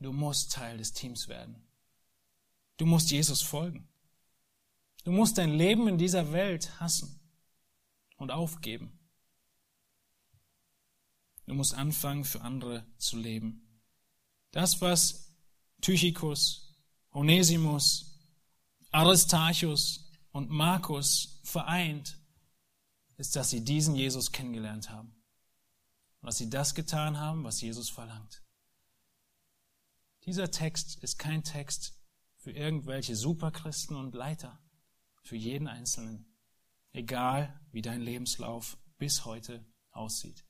Du musst Teil des Teams werden. Du musst Jesus folgen. Du musst dein Leben in dieser Welt hassen und aufgeben. Du musst anfangen, für andere zu leben. Das, was Tychicus, Onesimus, Aristarchus und Markus vereint, ist, dass sie diesen Jesus kennengelernt haben. Und dass sie das getan haben, was Jesus verlangt. Dieser Text ist kein Text für irgendwelche Superchristen und Leiter, für jeden Einzelnen, egal wie dein Lebenslauf bis heute aussieht.